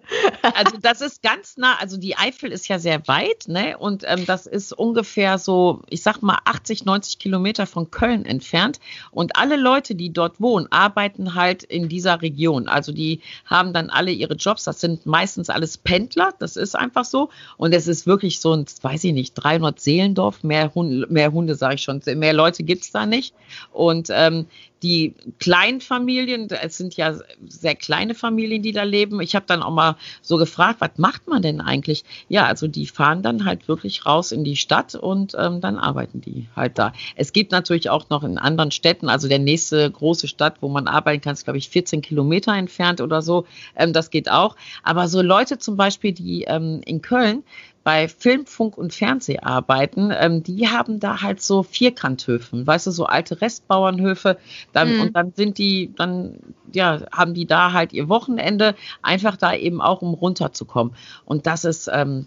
Also das ist ganz nah, also die Eifel ist ja sehr weit, ne? Und ähm, das ist ungefähr so, ich sag mal 80, 90 Kilometer von Köln entfernt. Und alle Leute, die dort wohnen, arbeiten halt in dieser Region. Also die haben dann alle ihre Jobs. Das sind meistens alles Pendler. Das ist einfach so. Und es ist wirklich so ein, weiß ich nicht, 300 Seelendorf. Mehr Hunde, mehr Hunde sage ich schon. Mehr Leute gibt's da nicht. Und ähm, die kleinen Familien, es sind ja sehr kleine Familien, die da leben. Ich habe dann auch mal so gefragt, was macht man denn eigentlich? Ja, also die fahren dann halt wirklich raus in die Stadt und ähm, dann arbeiten die halt da. Es gibt natürlich auch noch in anderen Städten, also der nächste große Stadt, wo man arbeiten kann, ist glaube ich 14 Kilometer entfernt oder so. Ähm, das geht auch. Aber so Leute zum Beispiel, die ähm, in Köln bei Film, Funk und Fernseh arbeiten, ähm, die haben da halt so Vierkanthöfen, weißt du, so alte Restbauernhöfe. Dann, Mhm. Und dann sind die, dann ja, haben die da halt ihr Wochenende, einfach da eben auch, um runterzukommen. Und das ist, ähm,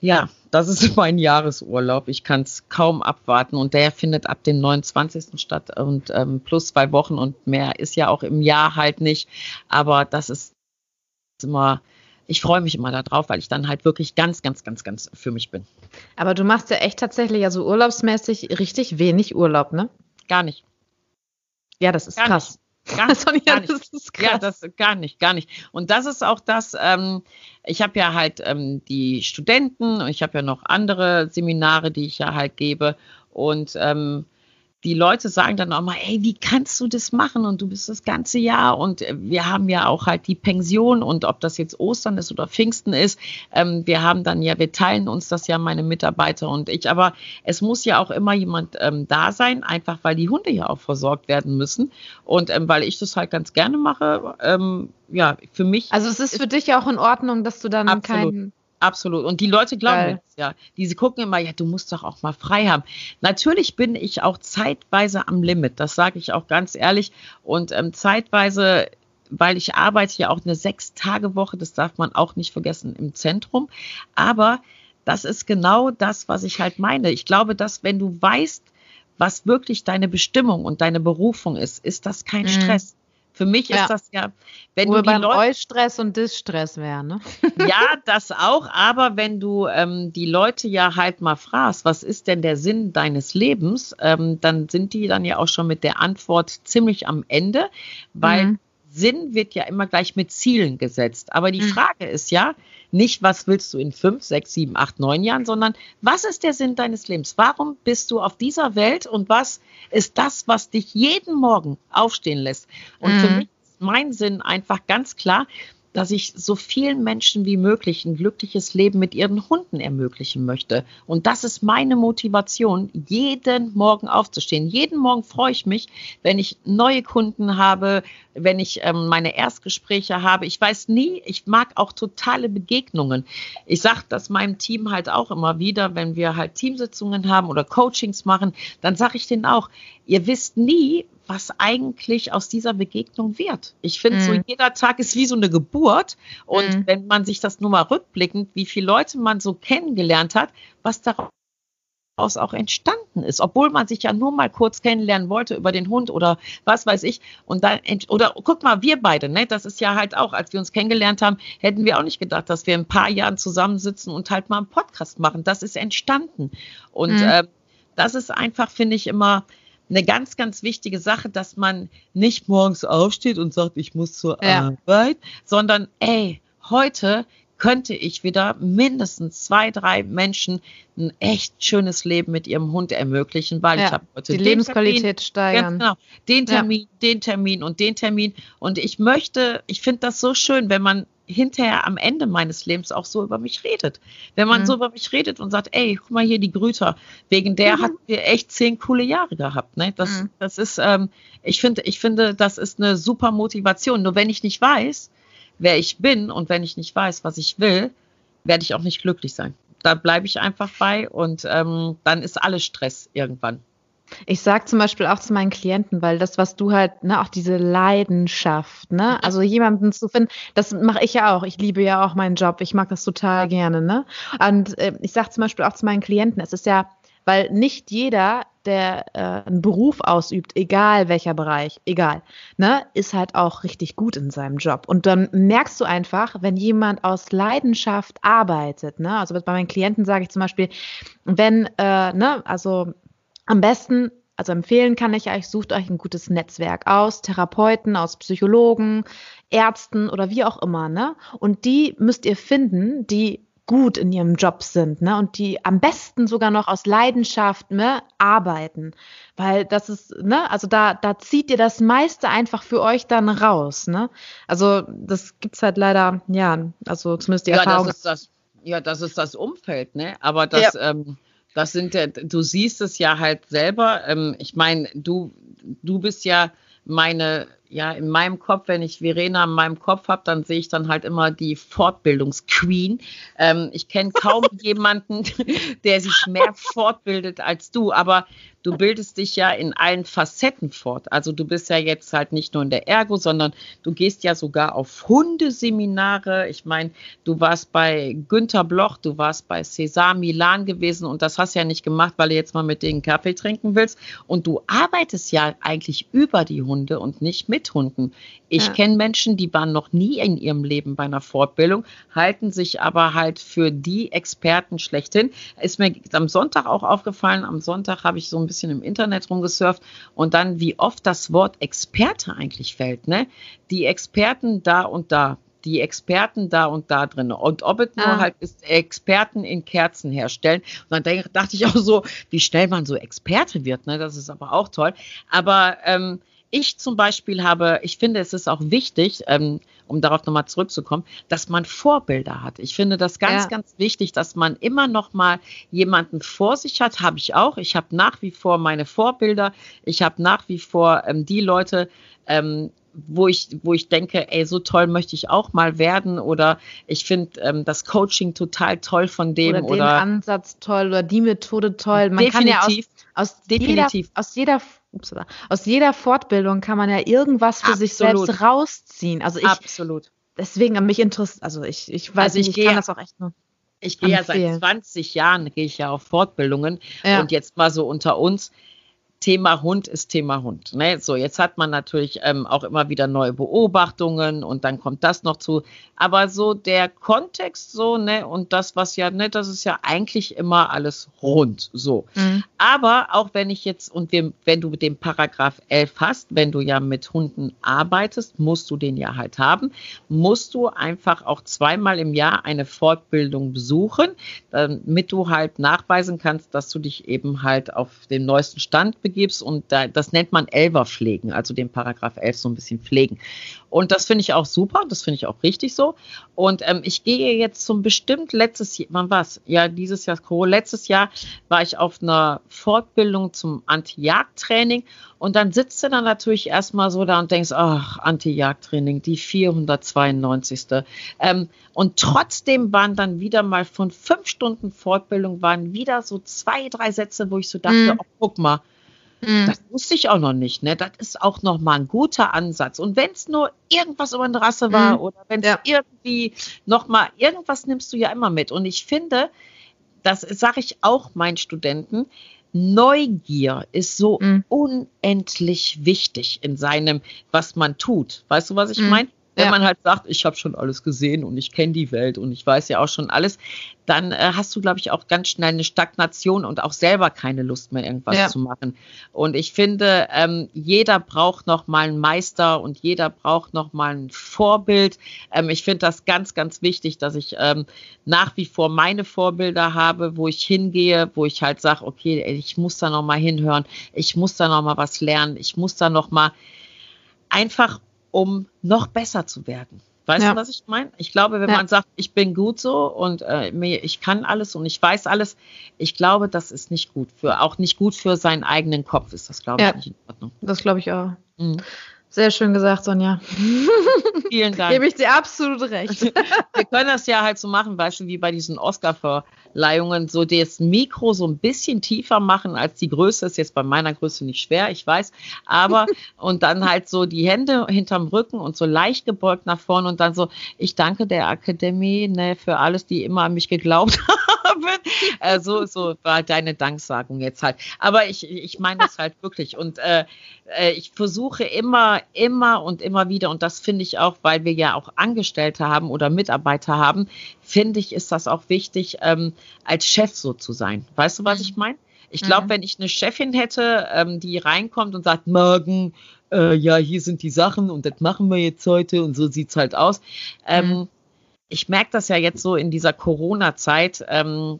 ja, das ist [LAUGHS] mein Jahresurlaub. Ich kann es kaum abwarten. Und der findet ab dem 29. statt und ähm, plus zwei Wochen und mehr ist ja auch im Jahr halt nicht. Aber das ist immer, ich freue mich immer darauf, weil ich dann halt wirklich ganz, ganz, ganz, ganz für mich bin. Aber du machst ja echt tatsächlich, also urlaubsmäßig, richtig wenig Urlaub, ne? Gar nicht. Ja, das ist Gar krass. Gar, [LAUGHS] Sonja, gar nicht. das ist krass. Ja, das gar nicht, gar nicht. Und das ist auch das, ähm, ich habe ja halt ähm, die Studenten und ich habe ja noch andere Seminare, die ich ja halt gebe. Und ähm, die Leute sagen dann auch mal, ey, wie kannst du das machen? Und du bist das ganze Jahr und äh, wir haben ja auch halt die Pension und ob das jetzt Ostern ist oder Pfingsten ist, ähm, wir haben dann ja, wir teilen uns das ja, meine Mitarbeiter und ich, aber es muss ja auch immer jemand ähm, da sein, einfach weil die Hunde ja auch versorgt werden müssen und ähm, weil ich das halt ganz gerne mache, ähm, ja, für mich. Also es ist für dich auch in Ordnung, dass du dann Absolut. keinen. Absolut. Und die Leute glauben Geil. jetzt, ja. Diese gucken immer, ja, du musst doch auch mal frei haben. Natürlich bin ich auch zeitweise am Limit. Das sage ich auch ganz ehrlich. Und ähm, zeitweise, weil ich arbeite ja auch eine Sechs-Tage-Woche, das darf man auch nicht vergessen, im Zentrum. Aber das ist genau das, was ich halt meine. Ich glaube, dass wenn du weißt, was wirklich deine Bestimmung und deine Berufung ist, ist das kein Mhm. Stress. Für mich Ja. ist das ja, wenn Wo du die beim Leute Eustress und Distress wären, ne? [LAUGHS] ja, das auch, aber wenn du ähm, die Leute ja halt mal fragst, was ist denn der Sinn deines Lebens, ähm, dann sind die dann ja auch schon mit der Antwort ziemlich am Ende, weil Mhm. Sinn wird ja immer gleich mit Zielen gesetzt. Aber die Mhm. Frage ist ja nicht, was willst du in fünf, sechs, sieben, acht, neun Jahren, sondern was ist der Sinn deines Lebens? Warum bist du auf dieser Welt und was ist das, was dich jeden Morgen aufstehen lässt? Und für Mhm. mich ist mein Sinn einfach ganz klar, dass ich so vielen Menschen wie möglich ein glückliches Leben mit ihren Hunden ermöglichen möchte. Und das ist meine Motivation, jeden Morgen aufzustehen. Jeden Morgen freue ich mich, wenn ich neue Kunden habe, wenn ich ähm, meine Erstgespräche habe. Ich weiß nie, ich mag auch totale Begegnungen. Ich sage das meinem Team halt auch immer wieder, wenn wir halt Teamsitzungen haben oder Coachings machen, dann sage ich denen auch, ihr wisst nie, was eigentlich aus dieser Begegnung wird. Ich finde, so Mhm. jeder Tag ist wie so eine Geburt. Und Mhm. wenn man sich das nur mal rückblickend, wie viele Leute man so kennengelernt hat, was daraus auch entstanden ist, obwohl man sich ja nur mal kurz kennenlernen wollte über den Hund oder was weiß ich. Und dann, oder guck mal, wir beide, ne, das ist ja halt auch, als wir uns kennengelernt haben, hätten wir auch nicht gedacht, dass wir in ein paar Jahren zusammensitzen und halt mal einen Podcast machen. Das ist entstanden. Und Mhm. ähm, das ist einfach, finde ich, immer eine ganz, ganz wichtige Sache, dass man nicht morgens aufsteht und sagt, ich muss zur Ja. Arbeit, sondern ey, heute könnte ich wieder mindestens zwei, drei Menschen ein echt schönes Leben mit ihrem Hund ermöglichen, weil ich Ja, habe heute Die Lebensqualität Termin, steigern. Genau. Den Ja. Termin, den Termin und den Termin. Und ich möchte, ich finde das so schön, wenn man hinterher am Ende meines Lebens auch so über mich redet. Wenn man mhm. so über mich redet und sagt, ey, guck mal hier die Grüter, wegen der mhm. hatten wir echt zehn coole Jahre gehabt. Ne? Das, mhm. das ist, ähm, ich finde, ich finde, das ist eine super Motivation. Nur wenn ich nicht weiß, wer ich bin und wenn ich nicht weiß, was ich will, werde ich auch nicht glücklich sein. Da bleibe ich einfach bei und ähm, dann ist alles Stress irgendwann. Ich sage zum Beispiel auch zu meinen Klienten, weil das, was du halt, ne, auch diese Leidenschaft, ne, also jemanden zu finden, das mache ich ja auch. Ich liebe ja auch meinen Job. Ich mag das total gerne, ne? Und äh, ich sage zum Beispiel auch zu meinen Klienten, es ist ja, weil nicht jeder, der äh, einen Beruf ausübt, egal welcher Bereich, egal, ne, ist halt auch richtig gut in seinem Job. Und dann merkst du einfach, wenn jemand aus Leidenschaft arbeitet, ne, also bei meinen Klienten sage ich zum Beispiel, wenn, äh, ne, also am besten, also empfehlen kann ich euch, sucht euch ein gutes Netzwerk aus, Therapeuten, aus Psychologen, Ärzten oder wie auch immer, ne? Und die müsst ihr finden, die gut in ihrem Job sind, ne? Und die am besten sogar noch aus Leidenschaft ne, arbeiten. Weil das ist, ne, also da, da zieht ihr das meiste einfach für euch dann raus, ne? Also das gibt's halt leider, ja, also zumindest die ja, Erfahrung. Das ist das, ja, das ist das Umfeld, ne? Aber das, ja. ähm, das sind ja, du siehst es ja halt selber. Ähm, ich meine, du, du bist ja meine, ja, in meinem Kopf, wenn ich Verena in meinem Kopf habe, dann sehe ich dann halt immer die Fortbildungsqueen. Ähm, ich kenne kaum [LAUGHS] jemanden, der sich mehr fortbildet als du, aber du bildest dich ja in allen Facetten fort. Also du bist ja jetzt halt nicht nur in der Ergo, sondern du gehst ja sogar auf Hundeseminare. Ich meine, du warst bei Günter Bloch, du warst bei Cesar Milan gewesen und das hast ja nicht gemacht, weil du jetzt mal mit denen Kaffee trinken willst. Und du arbeitest ja eigentlich über die Hunde und nicht mit Hunden. Ich ja. kenne Menschen, die waren noch nie in ihrem Leben bei einer Fortbildung, halten sich aber halt für die Experten schlechthin. Ist mir am Sonntag auch aufgefallen. Am Sonntag habe ich so ein bisschen im Internet rumgesurft und dann, wie oft das Wort Experte eigentlich fällt. Ne? Die Experten da und da die Experten da und da drin. Und ob es nur ah. halt ist, Experten in Kerzen herstellen. Und dann dachte ich auch so, wie schnell man so Experte wird, ne? Das ist aber auch toll. Aber ähm, ich zum Beispiel habe, ich finde, es ist auch wichtig, ähm, um darauf nochmal zurückzukommen, dass man Vorbilder hat. Ich finde das ganz, ja. ganz wichtig, dass man immer noch mal jemanden vor sich hat. Habe ich auch. Ich habe nach wie vor meine Vorbilder. Ich habe nach wie vor ähm, die Leute, ähm, wo ich, wo ich denke, ey, so toll möchte ich auch mal werden oder ich finde ähm, das Coaching total toll von dem oder den oder Ansatz toll oder die Methode toll. Man definitiv, kann ja aus, aus definitiv. Jeder, aus jeder upsala, aus jeder Fortbildung kann man ja irgendwas für Absolut. sich selbst rausziehen. Also ich, Absolut. Deswegen an mich interessiert, also ich, ich weiß also ich nicht, ich kann das auch echt nur. Ich gehe ja seit 20 Jahren, gehe ich ja auf Fortbildungen ja. und jetzt mal so unter uns. Thema Hund ist Thema Hund. Ne? So, jetzt hat man natürlich ähm, auch immer wieder neue Beobachtungen und dann kommt das noch zu. Aber so der Kontext so, ne, und das, was ja, ne, das ist ja eigentlich immer alles rund. So. Mhm. Aber auch wenn ich jetzt, und wir, wenn du den Paragraph 11 hast, wenn du ja mit Hunden arbeitest, musst du den ja halt haben, musst du einfach auch zweimal im Jahr eine Fortbildung besuchen, damit du halt nachweisen kannst, dass du dich eben halt auf dem neuesten Stand begibst und da, das nennt man Elverpflegen, also den Paragraph 11 so ein bisschen pflegen. Und das finde ich auch super, das finde ich auch richtig so. Und ähm, ich gehe jetzt zum bestimmt letztes Jahr, wann was? Ja, dieses Jahr, letztes Jahr war ich auf einer Fortbildung zum Anti-Jagd-Training und dann sitzt du dann natürlich erstmal so da und denkst, ach, Anti-Jagd-Training, die 492. Ähm, und trotzdem waren dann wieder mal von fünf Stunden Fortbildung waren wieder so zwei, drei Sätze, wo ich so dachte, mhm. oh, guck mal, Mhm. Das wusste ich auch noch nicht. Ne? Das ist auch noch mal ein guter Ansatz. Und wenn es nur irgendwas über eine Rasse war mhm. oder wenn es ja. irgendwie noch mal irgendwas nimmst du ja immer mit. Und ich finde, das sage ich auch meinen Studenten, Neugier ist so mhm. unendlich wichtig in seinem, was man tut. Weißt du, was ich mhm. meine? Wenn ja. man halt sagt, ich habe schon alles gesehen und ich kenne die Welt und ich weiß ja auch schon alles, dann äh, hast du, glaube ich, auch ganz schnell eine Stagnation und auch selber keine Lust mehr, irgendwas ja. zu machen. Und ich finde, ähm, jeder braucht noch mal einen Meister und jeder braucht noch mal ein Vorbild. Ähm, ich finde das ganz, ganz wichtig, dass ich ähm, nach wie vor meine Vorbilder habe, wo ich hingehe, wo ich halt sage, okay, ich muss da noch mal hinhören, ich muss da noch mal was lernen, ich muss da noch mal einfach um noch besser zu werden. Weißt ja. du, was ich meine? Ich glaube, wenn ja. man sagt, ich bin gut so und äh, ich kann alles und ich weiß alles, ich glaube, das ist nicht gut für, auch nicht gut für seinen eigenen Kopf ist das, glaube ich, nicht in Ordnung. Das glaube ich auch. Mhm. Sehr schön gesagt, Sonja. [LAUGHS] Vielen Dank. Gebe ich dir absolut recht. [LAUGHS] Wir können das ja halt so machen, weißt du, wie bei diesen Oscar-Verleihungen, so das Mikro so ein bisschen tiefer machen als die Größe. Ist jetzt bei meiner Größe nicht schwer, ich weiß. Aber, [LAUGHS] und dann halt so die Hände hinterm Rücken und so leicht gebeugt nach vorne und dann so, ich danke der Akademie ne, für alles, die immer an mich geglaubt haben. Äh, so, so war deine Danksagung jetzt halt. Aber ich, ich meine das halt wirklich. Und äh, äh, ich versuche immer, immer und immer wieder, und das finde ich auch, weil wir ja auch Angestellte haben oder Mitarbeiter haben, finde ich, ist das auch wichtig, ähm, als Chef so zu sein. Weißt du, was mhm. ich meine? Ich glaube, mhm. wenn ich eine Chefin hätte, ähm, die reinkommt und sagt, morgen, äh, ja, hier sind die Sachen und das machen wir jetzt heute und so sieht's halt aus. Ähm, mhm. Ich merke das ja jetzt so in dieser Corona-Zeit. Ähm,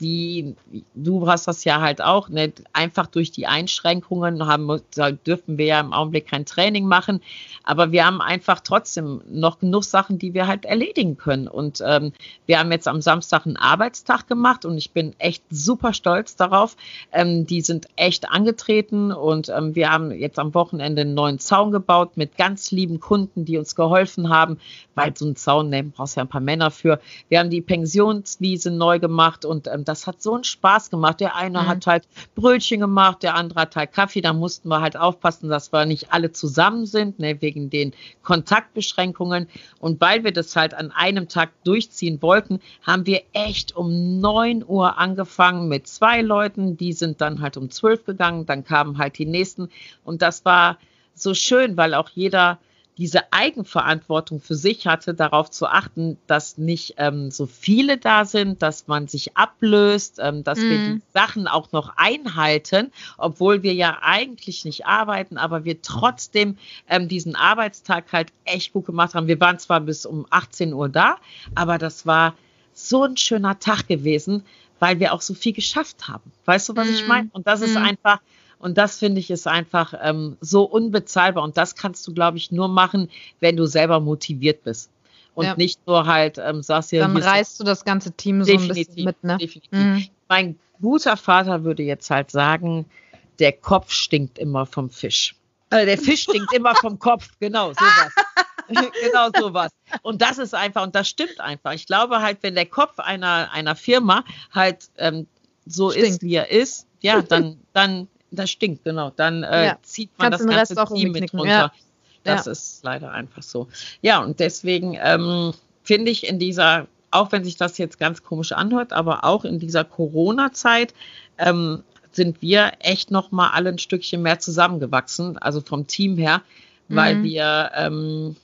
die, du hast das ja halt auch, ne, einfach durch die Einschränkungen haben, dürfen wir ja im Augenblick kein Training machen, aber wir haben einfach trotzdem noch genug Sachen, die wir halt erledigen können. Und ähm, wir haben jetzt am Samstag einen Arbeitstag gemacht und ich bin echt super stolz darauf. Ähm, die sind echt angetreten und ähm, wir haben jetzt am Wochenende einen neuen Zaun gebaut mit ganz lieben Kunden, die uns geholfen haben, weil so ein Zaun, ne, brauchst ja ein paar Männer für. Wir haben die Pensionswiese neu gemacht und ähm, das hat so einen Spaß gemacht. Der eine mhm. hat halt Brötchen gemacht, der andere hat halt Kaffee. Da mussten wir halt aufpassen, dass wir nicht alle zusammen sind, ne, wegen den Kontaktbeschränkungen. Und weil wir das halt an einem Tag durchziehen wollten, haben wir echt um neun Uhr angefangen mit zwei Leuten. Die sind dann halt um zwölf gegangen. Dann kamen halt die nächsten. Und das war so schön, weil auch jeder diese Eigenverantwortung für sich hatte, darauf zu achten, dass nicht ähm, so viele da sind, dass man sich ablöst, ähm, dass mm. wir die mhm. Sachen auch noch einhalten, obwohl wir ja eigentlich nicht arbeiten, aber wir trotzdem ähm, diesen Arbeitstag halt echt gut gemacht haben. Wir waren zwar bis um 18 Uhr da, aber das war so ein schöner Tag gewesen, weil wir auch so viel geschafft haben. Weißt du, was mm. ich mhm. meine? Und das mm. ist mhm. einfach und das finde ich ist einfach ähm, so unbezahlbar. Und das kannst du, glaube ich, nur machen, wenn du selber motiviert bist. Und ja. nicht nur halt ähm, sagst ja. Dann reißt du das ganze Team so ein bisschen mit, ne? Definitiv. Mhm. Mein guter Vater würde jetzt halt sagen, der Kopf stinkt immer vom Fisch. Also der Fisch stinkt immer vom Kopf, genau, sowas. [LAUGHS] genau sowas. Und das ist einfach, und das stimmt einfach. Ich glaube halt, wenn der Kopf einer, einer Firma halt ähm, so stinkt. ist, wie er ist, ja, dann, dann das stinkt, genau. Dann äh, ja. zieht man Kannst das ganze Team mit runter. Ja. Das ja. ist leider einfach so. Ja, und deswegen ähm, finde ich in dieser, auch wenn sich das jetzt ganz komisch anhört, aber auch in dieser Corona-Zeit ähm, sind wir echt noch mal alle ein Stückchen mehr zusammengewachsen, also vom Team her, weil mhm. wir ähm,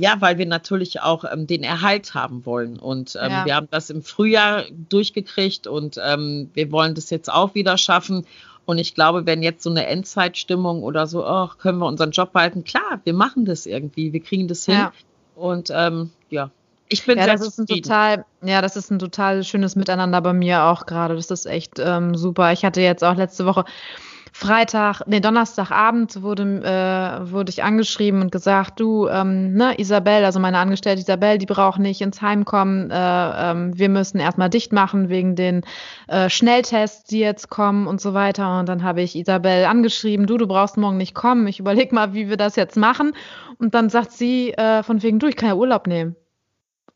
ja, weil wir natürlich auch ähm, den Erhalt haben wollen. Und ähm, ja. wir haben das im Frühjahr durchgekriegt und ähm, wir wollen das jetzt auch wieder schaffen. Und ich glaube, wenn jetzt so eine Endzeitstimmung oder so, oh, können wir unseren Job behalten, klar, wir machen das irgendwie, wir kriegen das hin. Ja. Und ähm, ja, ich bin ja, sehr das ist ein total, ja, das ist ein total schönes Miteinander bei mir auch gerade. Das ist echt ähm, super. Ich hatte jetzt auch letzte Woche Freitag, nee, Donnerstagabend wurde, äh, wurde ich angeschrieben und gesagt, du, ähm, ne, Isabel, also meine Angestellte Isabel, die braucht nicht ins Heim kommen. Äh, ähm, wir müssen erstmal dicht machen wegen den äh, Schnelltests, die jetzt kommen und so weiter. Und dann habe ich Isabel angeschrieben, du, du brauchst morgen nicht kommen. Ich überleg mal, wie wir das jetzt machen. Und dann sagt sie äh, von wegen, du, ich kann ja Urlaub nehmen.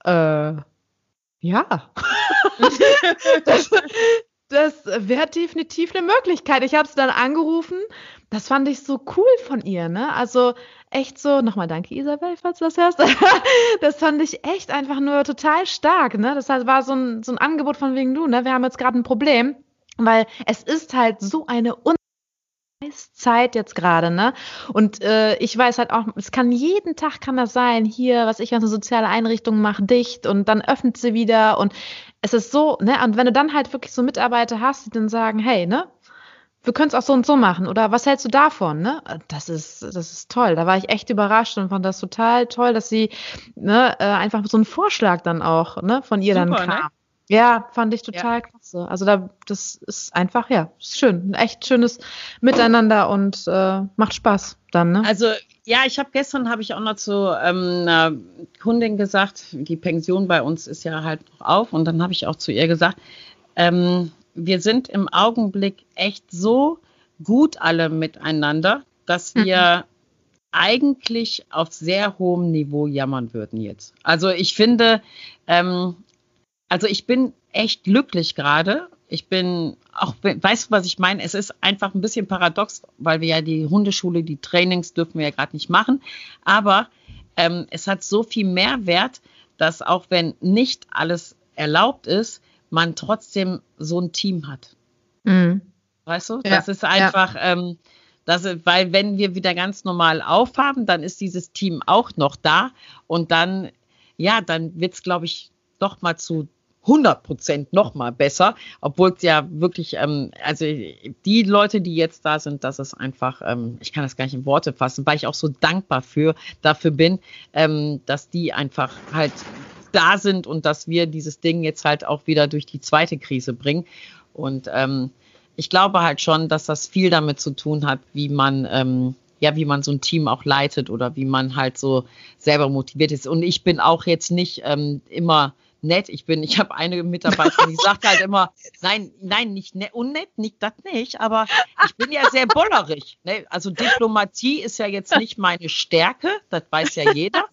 Äh, ja. [LAUGHS] das, das wäre definitiv eine Möglichkeit. Ich habe sie dann angerufen. Das fand ich so cool von ihr, ne? Also echt so, nochmal danke Isabel, falls du das hörst. [LAUGHS] das fand ich echt einfach nur total stark, ne? Das war so ein, so ein Angebot von wegen du, ne? Wir haben jetzt gerade ein Problem, weil es ist halt so eine Zeit jetzt gerade, ne? Und äh, ich weiß halt auch, es kann jeden Tag kann das sein, hier, was ich als eine soziale Einrichtung mache, dicht und dann öffnet sie wieder und es ist so, ne? Und wenn du dann halt wirklich so Mitarbeiter hast, die dann sagen, hey, ne? Wir können es auch so und so machen. Oder was hältst du davon? Ne? Das ist, das ist toll. Da war ich echt überrascht und fand das total toll, dass sie ne, äh, einfach so einen Vorschlag dann auch ne, von ihr Super, dann kam. Ne? Ja, fand ich total ja. klasse. Also da, das ist einfach, ja, ist schön. Ein echt schönes Miteinander und äh, macht Spaß dann, ne? Also ja, ich habe gestern habe ich auch noch zu ähm, einer Kundin gesagt, die Pension bei uns ist ja halt noch auf und dann habe ich auch zu ihr gesagt, ähm, wir sind im Augenblick echt so gut alle miteinander, dass wir mhm. eigentlich auf sehr hohem Niveau jammern würden jetzt. Also ich finde, ähm, also ich bin echt glücklich gerade. Ich bin auch, weißt du, was ich meine? Es ist einfach ein bisschen paradox, weil wir ja die Hundeschule, die Trainings dürfen wir ja gerade nicht machen. Aber ähm, es hat so viel Mehrwert, dass auch wenn nicht alles erlaubt ist, man trotzdem so ein Team hat. Mhm. Weißt du? Ja, das ist einfach, ja. ähm, das, weil wenn wir wieder ganz normal aufhaben, dann ist dieses Team auch noch da und dann, ja, dann wird es, glaube ich, doch mal zu 100 Prozent noch mal besser, obwohl es ja wirklich, ähm, also die Leute, die jetzt da sind, das ist einfach, ähm, ich kann das gar nicht in Worte fassen, weil ich auch so dankbar für, dafür bin, ähm, dass die einfach halt da sind und dass wir dieses Ding jetzt halt auch wieder durch die zweite Krise bringen. Und ähm, ich glaube halt schon, dass das viel damit zu tun hat, wie man ähm, ja, wie man so ein Team auch leitet oder wie man halt so selber motiviert ist. Und ich bin auch jetzt nicht ähm, immer nett. Ich bin, ich habe eine Mitarbeiterin, die sagt halt immer, nein, nein, nicht nett, unnett, nicht das nicht, aber ich bin ja sehr bollerig. Ne? Also Diplomatie ist ja jetzt nicht meine Stärke, das weiß ja jeder.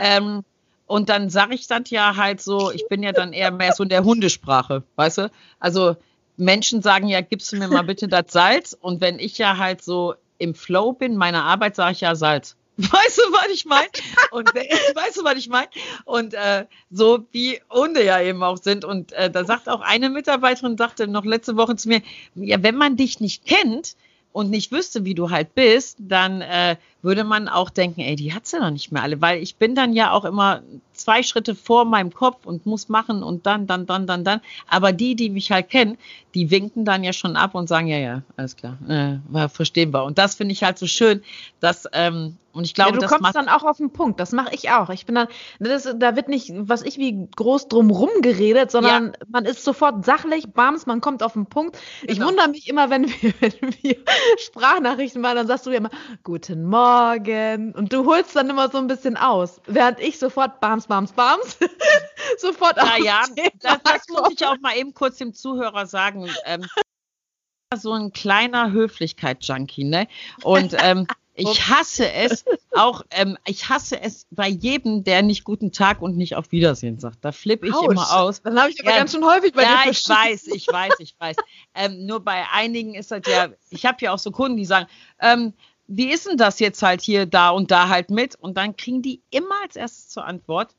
Ähm, und dann sage ich das ja halt so, ich bin ja dann eher mehr so in der Hundesprache, weißt du? Also Menschen sagen ja, gibst du mir mal bitte das Salz? Und wenn ich ja halt so im Flow bin, meiner Arbeit, sage ich ja Salz. [LAUGHS] Weißt du, was ich meine? Und [LAUGHS] weißt du, was ich meine? Und äh, so wie Hunde ja eben auch sind. Und äh, da sagt auch eine Mitarbeiterin, sagte noch letzte Woche zu mir, ja, wenn man dich nicht kennt und nicht wüsste, wie du halt bist, dann äh, würde man auch denken, ey, die hat sie noch nicht mehr alle, weil ich bin dann ja auch immer zwei Schritte vor meinem Kopf und muss machen und dann, dann, dann, dann, dann. Aber die, die mich halt kennen, die winken dann ja schon ab und sagen, ja, ja, alles klar, äh, verstehen wir. Und das finde ich halt so schön, dass, ähm, und ich glaube, ja, du kommst dann auch auf den Punkt. Das mache ich auch. Ich bin dann, das, da wird nicht, was ich wie groß drumrum geredet, sondern ja. man ist sofort sachlich, bams, man kommt auf den Punkt. Genau. Ich wundere mich immer, wenn [LAUGHS] wir, wenn wir Sprachnachrichten machen, dann sagst du ja immer, guten Morgen. Und du holst dann immer so ein bisschen aus. Während ich sofort bams, bams, bams, [LAUGHS] sofort auf Ja, das, das muss ich auch mal eben kurz dem Zuhörer sagen. Ähm, [LAUGHS] so ein kleiner Höflichkeit-Junkie, ne? Und ähm, [LAUGHS] ich hasse es auch, ähm, ich hasse es bei jedem, der nicht guten Tag und nicht auf Wiedersehen sagt. Da flippe ich Ouch. immer aus. Dann habe ich aber ja, ganz schön häufig bei ja, dir Ja, ich weiß, ich weiß, ich weiß. Ähm, nur bei einigen ist das ja, ich habe ja auch so Kunden, die sagen, ähm, wie ist denn das jetzt halt hier, da und da halt mit? Und dann kriegen die immer als erstes zur Antwort,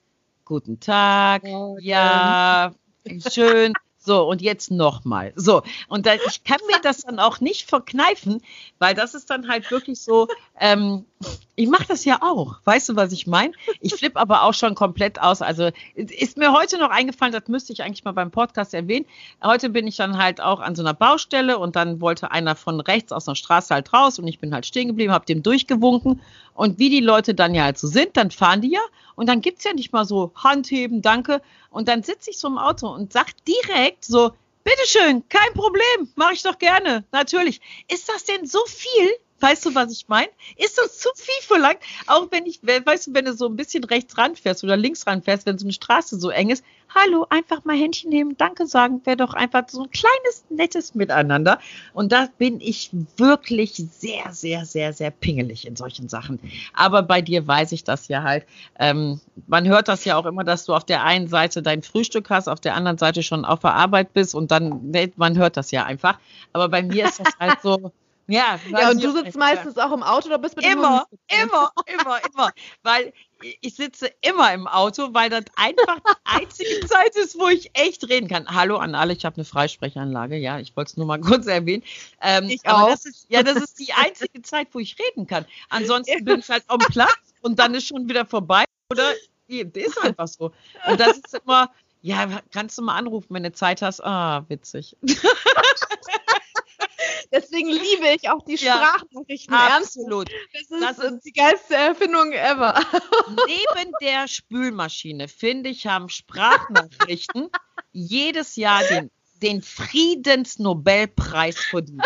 guten Tag, oh, ja, schön. So, und jetzt nochmal. So, und dann, ich kann mir das dann auch nicht verkneifen, weil das ist dann halt wirklich so, ähm, ich mache das ja auch. Weißt du, was ich meine? Ich flippe [LAUGHS] aber auch schon komplett aus. Also ist mir heute noch eingefallen, das müsste ich eigentlich mal beim Podcast erwähnen. Heute bin ich dann halt auch an so einer Baustelle und dann wollte einer von rechts aus einer Straße halt raus und ich bin halt stehen geblieben, habe dem durchgewunken. Und wie die Leute dann ja halt so sind, dann fahren die ja und dann gibt's ja nicht mal so Handheben, danke. Und dann sitze ich so im Auto und sag direkt so, bitteschön, kein Problem, mache ich doch gerne, natürlich. Ist das denn so viel? Weißt du, was ich meine? Ist das zu viel verlangt? Auch wenn ich, weißt du, wenn du so ein bisschen rechts ranfährst oder links ranfährst, wenn so eine Straße so eng ist, hallo, einfach mal Händchen nehmen, Danke sagen, wäre doch einfach so ein kleines, nettes Miteinander. Und da bin ich wirklich sehr, sehr, sehr, sehr pingelig in solchen Sachen. Aber bei dir weiß ich das ja halt. Ähm, man hört das ja auch immer, dass du auf der einen Seite dein Frühstück hast, auf der anderen Seite schon auf der Arbeit bist und dann, man hört das ja einfach. Aber bei mir ist das halt so, ja, ja und du sitzt meistens auch im Auto oder bist mit Immer, immer, immer, immer. Weil ich sitze immer im Auto, weil das einfach die einzige [LAUGHS] Zeit ist, wo ich echt reden kann. Hallo an alle, ich habe eine Freisprechanlage, ja, ich wollte es nur mal [LAUGHS] kurz erwähnen. Ähm, ich auch. Das ist, ja, das ist die einzige Zeit, wo ich reden kann. Ansonsten [LAUGHS] bin ich halt am Platz und dann ist schon wieder vorbei. Oder ist einfach so. Und das ist immer, ja, kannst du mal anrufen, wenn du Zeit hast. Ah, witzig. Deswegen liebe ich auch die Sprachnachrichten. Ja, absolut. Das ist, das ist die geilste Erfindung ever. [LAUGHS] Neben der Spülmaschine, finde ich, haben Sprachnachrichten jedes Jahr den, den Friedensnobelpreis verdient.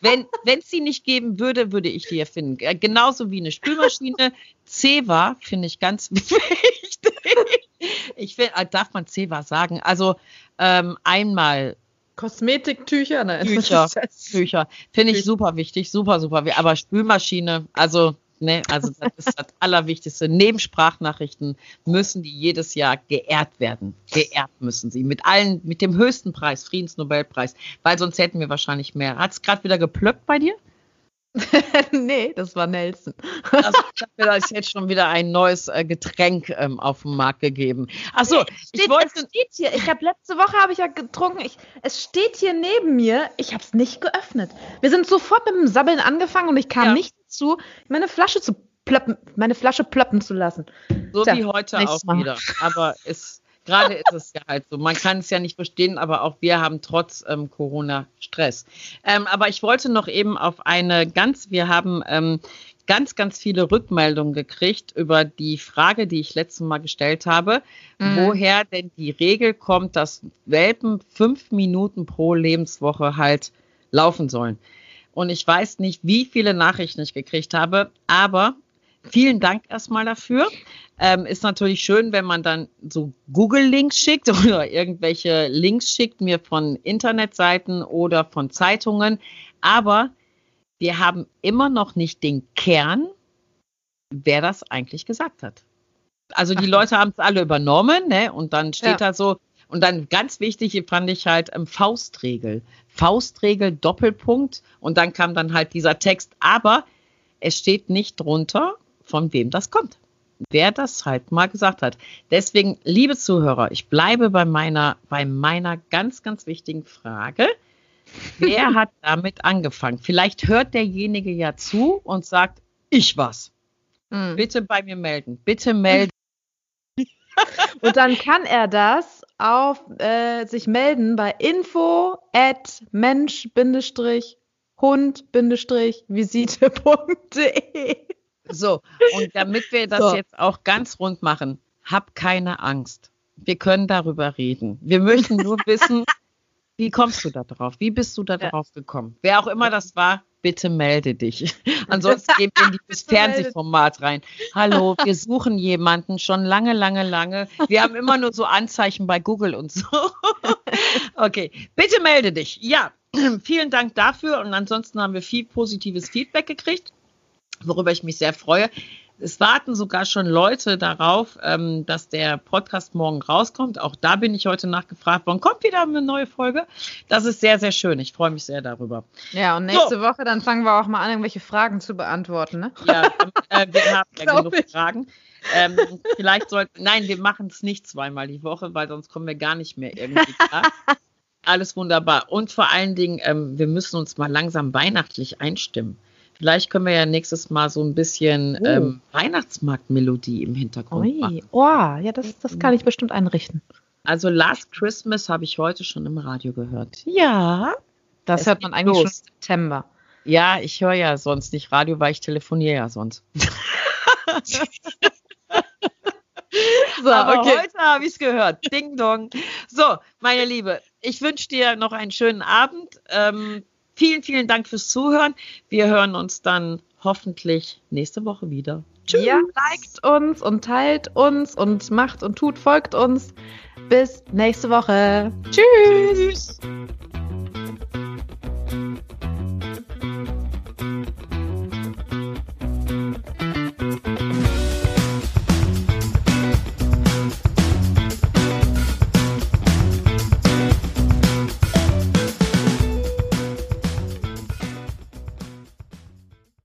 Wenn es sie nicht geben würde, würde ich die erfinden. Genauso wie eine Spülmaschine. Ceva finde ich ganz [LAUGHS] wichtig. Ich find, äh, darf man Ceva sagen? Also ähm, einmal Kosmetiktücher, nein. Tücher, Tücher. Finde ich super wichtig, super, super. Aber Spülmaschine, also Ne? Also das ist das [LAUGHS] Allerwichtigste. Neben Sprachnachrichten müssen die jedes Jahr geehrt werden. Geehrt müssen sie. Mit allen, mit dem höchsten Preis, Friedensnobelpreis. Weil sonst hätten wir wahrscheinlich mehr. Hat es gerade wieder geplöckt bei dir? [LAUGHS] nee, das war Nelson. also, ich habe mir da jetzt schon wieder ein neues äh, Getränk ähm, auf den Markt gegeben. Achso, ich wollte. Es steht hier. Ich habe letzte Woche habe ich ja getrunken. Ich, es steht hier neben mir. Ich habe es nicht geöffnet. Wir sind sofort mit dem Sabbeln angefangen und ich kam ja. nicht dazu, meine Flasche zu plöppen, meine Flasche plöppen zu lassen. So Tja, wie heute auch Mal. wieder. Aber es Gerade ist es ja halt so. Man kann es ja nicht verstehen, aber auch wir haben trotz ähm, Corona Stress. Ähm, aber ich wollte noch eben auf eine ganz, wir haben ähm, ganz, ganz viele Rückmeldungen gekriegt über die Frage, die ich letztes Mal gestellt habe, mhm. woher denn die Regel kommt, dass Welpen fünf Minuten pro Lebenswoche halt laufen sollen. Und ich weiß nicht, wie viele Nachrichten ich gekriegt habe, aber vielen Dank erstmal dafür. Ähm, ist natürlich schön, wenn man dann so Google-Links schickt [LAUGHS] oder irgendwelche Links schickt mir von Internetseiten oder von Zeitungen. Aber wir haben immer noch nicht den Kern, wer das eigentlich gesagt hat. Also die. Leute haben es alle übernommen, ne? Und dann steht ja. da so, und dann ganz wichtig fand ich halt ähm, Faustregel. Faustregel, Doppelpunkt. Und dann kam dann halt dieser Text, aber es steht nicht drunter, von wem das kommt. Wer das halt mal gesagt hat. Deswegen, liebe Zuhörer, ich bleibe bei meiner, bei meiner ganz, ganz wichtigen Frage. Wer [LAUGHS] hat damit angefangen? Vielleicht hört derjenige ja zu und sagt, ich was. Mhm. Bitte bei mir melden. Bitte melden. [LAUGHS] [LAUGHS] Und dann kann er das auf äh, sich melden bei info at mensch-hund-visite.de. So, und damit wir das so. jetzt auch ganz rund machen, hab keine Angst. Wir können darüber reden. Wir möchten nur [LAUGHS] wissen, wie kommst du da drauf? Wie bist du da ja. drauf gekommen? Wer auch immer das war, bitte melde dich. [LAUGHS] Ansonsten gehen wir in dieses [LAUGHS] Fernsehformat rein. Hallo, wir suchen jemanden schon lange, lange, lange. Wir haben immer nur so Anzeichen bei Google und so. Okay, bitte melde dich. Ja, [CLEARS THROAT] vielen Dank dafür. Und ansonsten haben wir viel positives Feedback gekriegt worüber ich mich sehr freue. Es warten sogar schon Leute darauf, ähm, dass der Podcast morgen rauskommt. Auch da bin ich heute nachgefragt worden. Kommt wieder eine neue Folge. Das ist sehr, sehr schön. Ich freue mich sehr darüber. Ja, und nächste so. Woche, dann fangen wir auch mal an, irgendwelche Fragen zu beantworten. Ne? Ja, [LAUGHS] äh, wir haben ja [LAUGHS] genug ich. Fragen. Ähm, vielleicht sollten, nein, wir machen es nicht zweimal die Woche, weil sonst kommen wir gar nicht mehr irgendwie klar. [LAUGHS] Alles wunderbar. Und vor allen Dingen, ähm, wir müssen uns mal langsam weihnachtlich einstimmen. Vielleicht können wir ja nächstes Mal so ein bisschen oh. ähm, Weihnachtsmarktmelodie im Hintergrund Ui. machen. Oh, ja, das, das kann ich bestimmt einrichten. Also Last Christmas habe ich heute schon im Radio gehört. Ja. Das es hört man eigentlich los. schon im September. Ja, ich höre ja sonst nicht Radio, weil ich telefoniere ja sonst. [LAUGHS] so, Aber okay. heute habe ich es gehört. Ding dong. So, meine Liebe, ich wünsche dir noch einen schönen Abend. Ähm, Vielen, vielen Dank fürs Zuhören. Wir hören uns dann hoffentlich nächste Woche wieder. Tschüss. Ja, liked uns und teilt uns und macht und tut, folgt uns. Bis nächste Woche. Tschüss. Tschüss.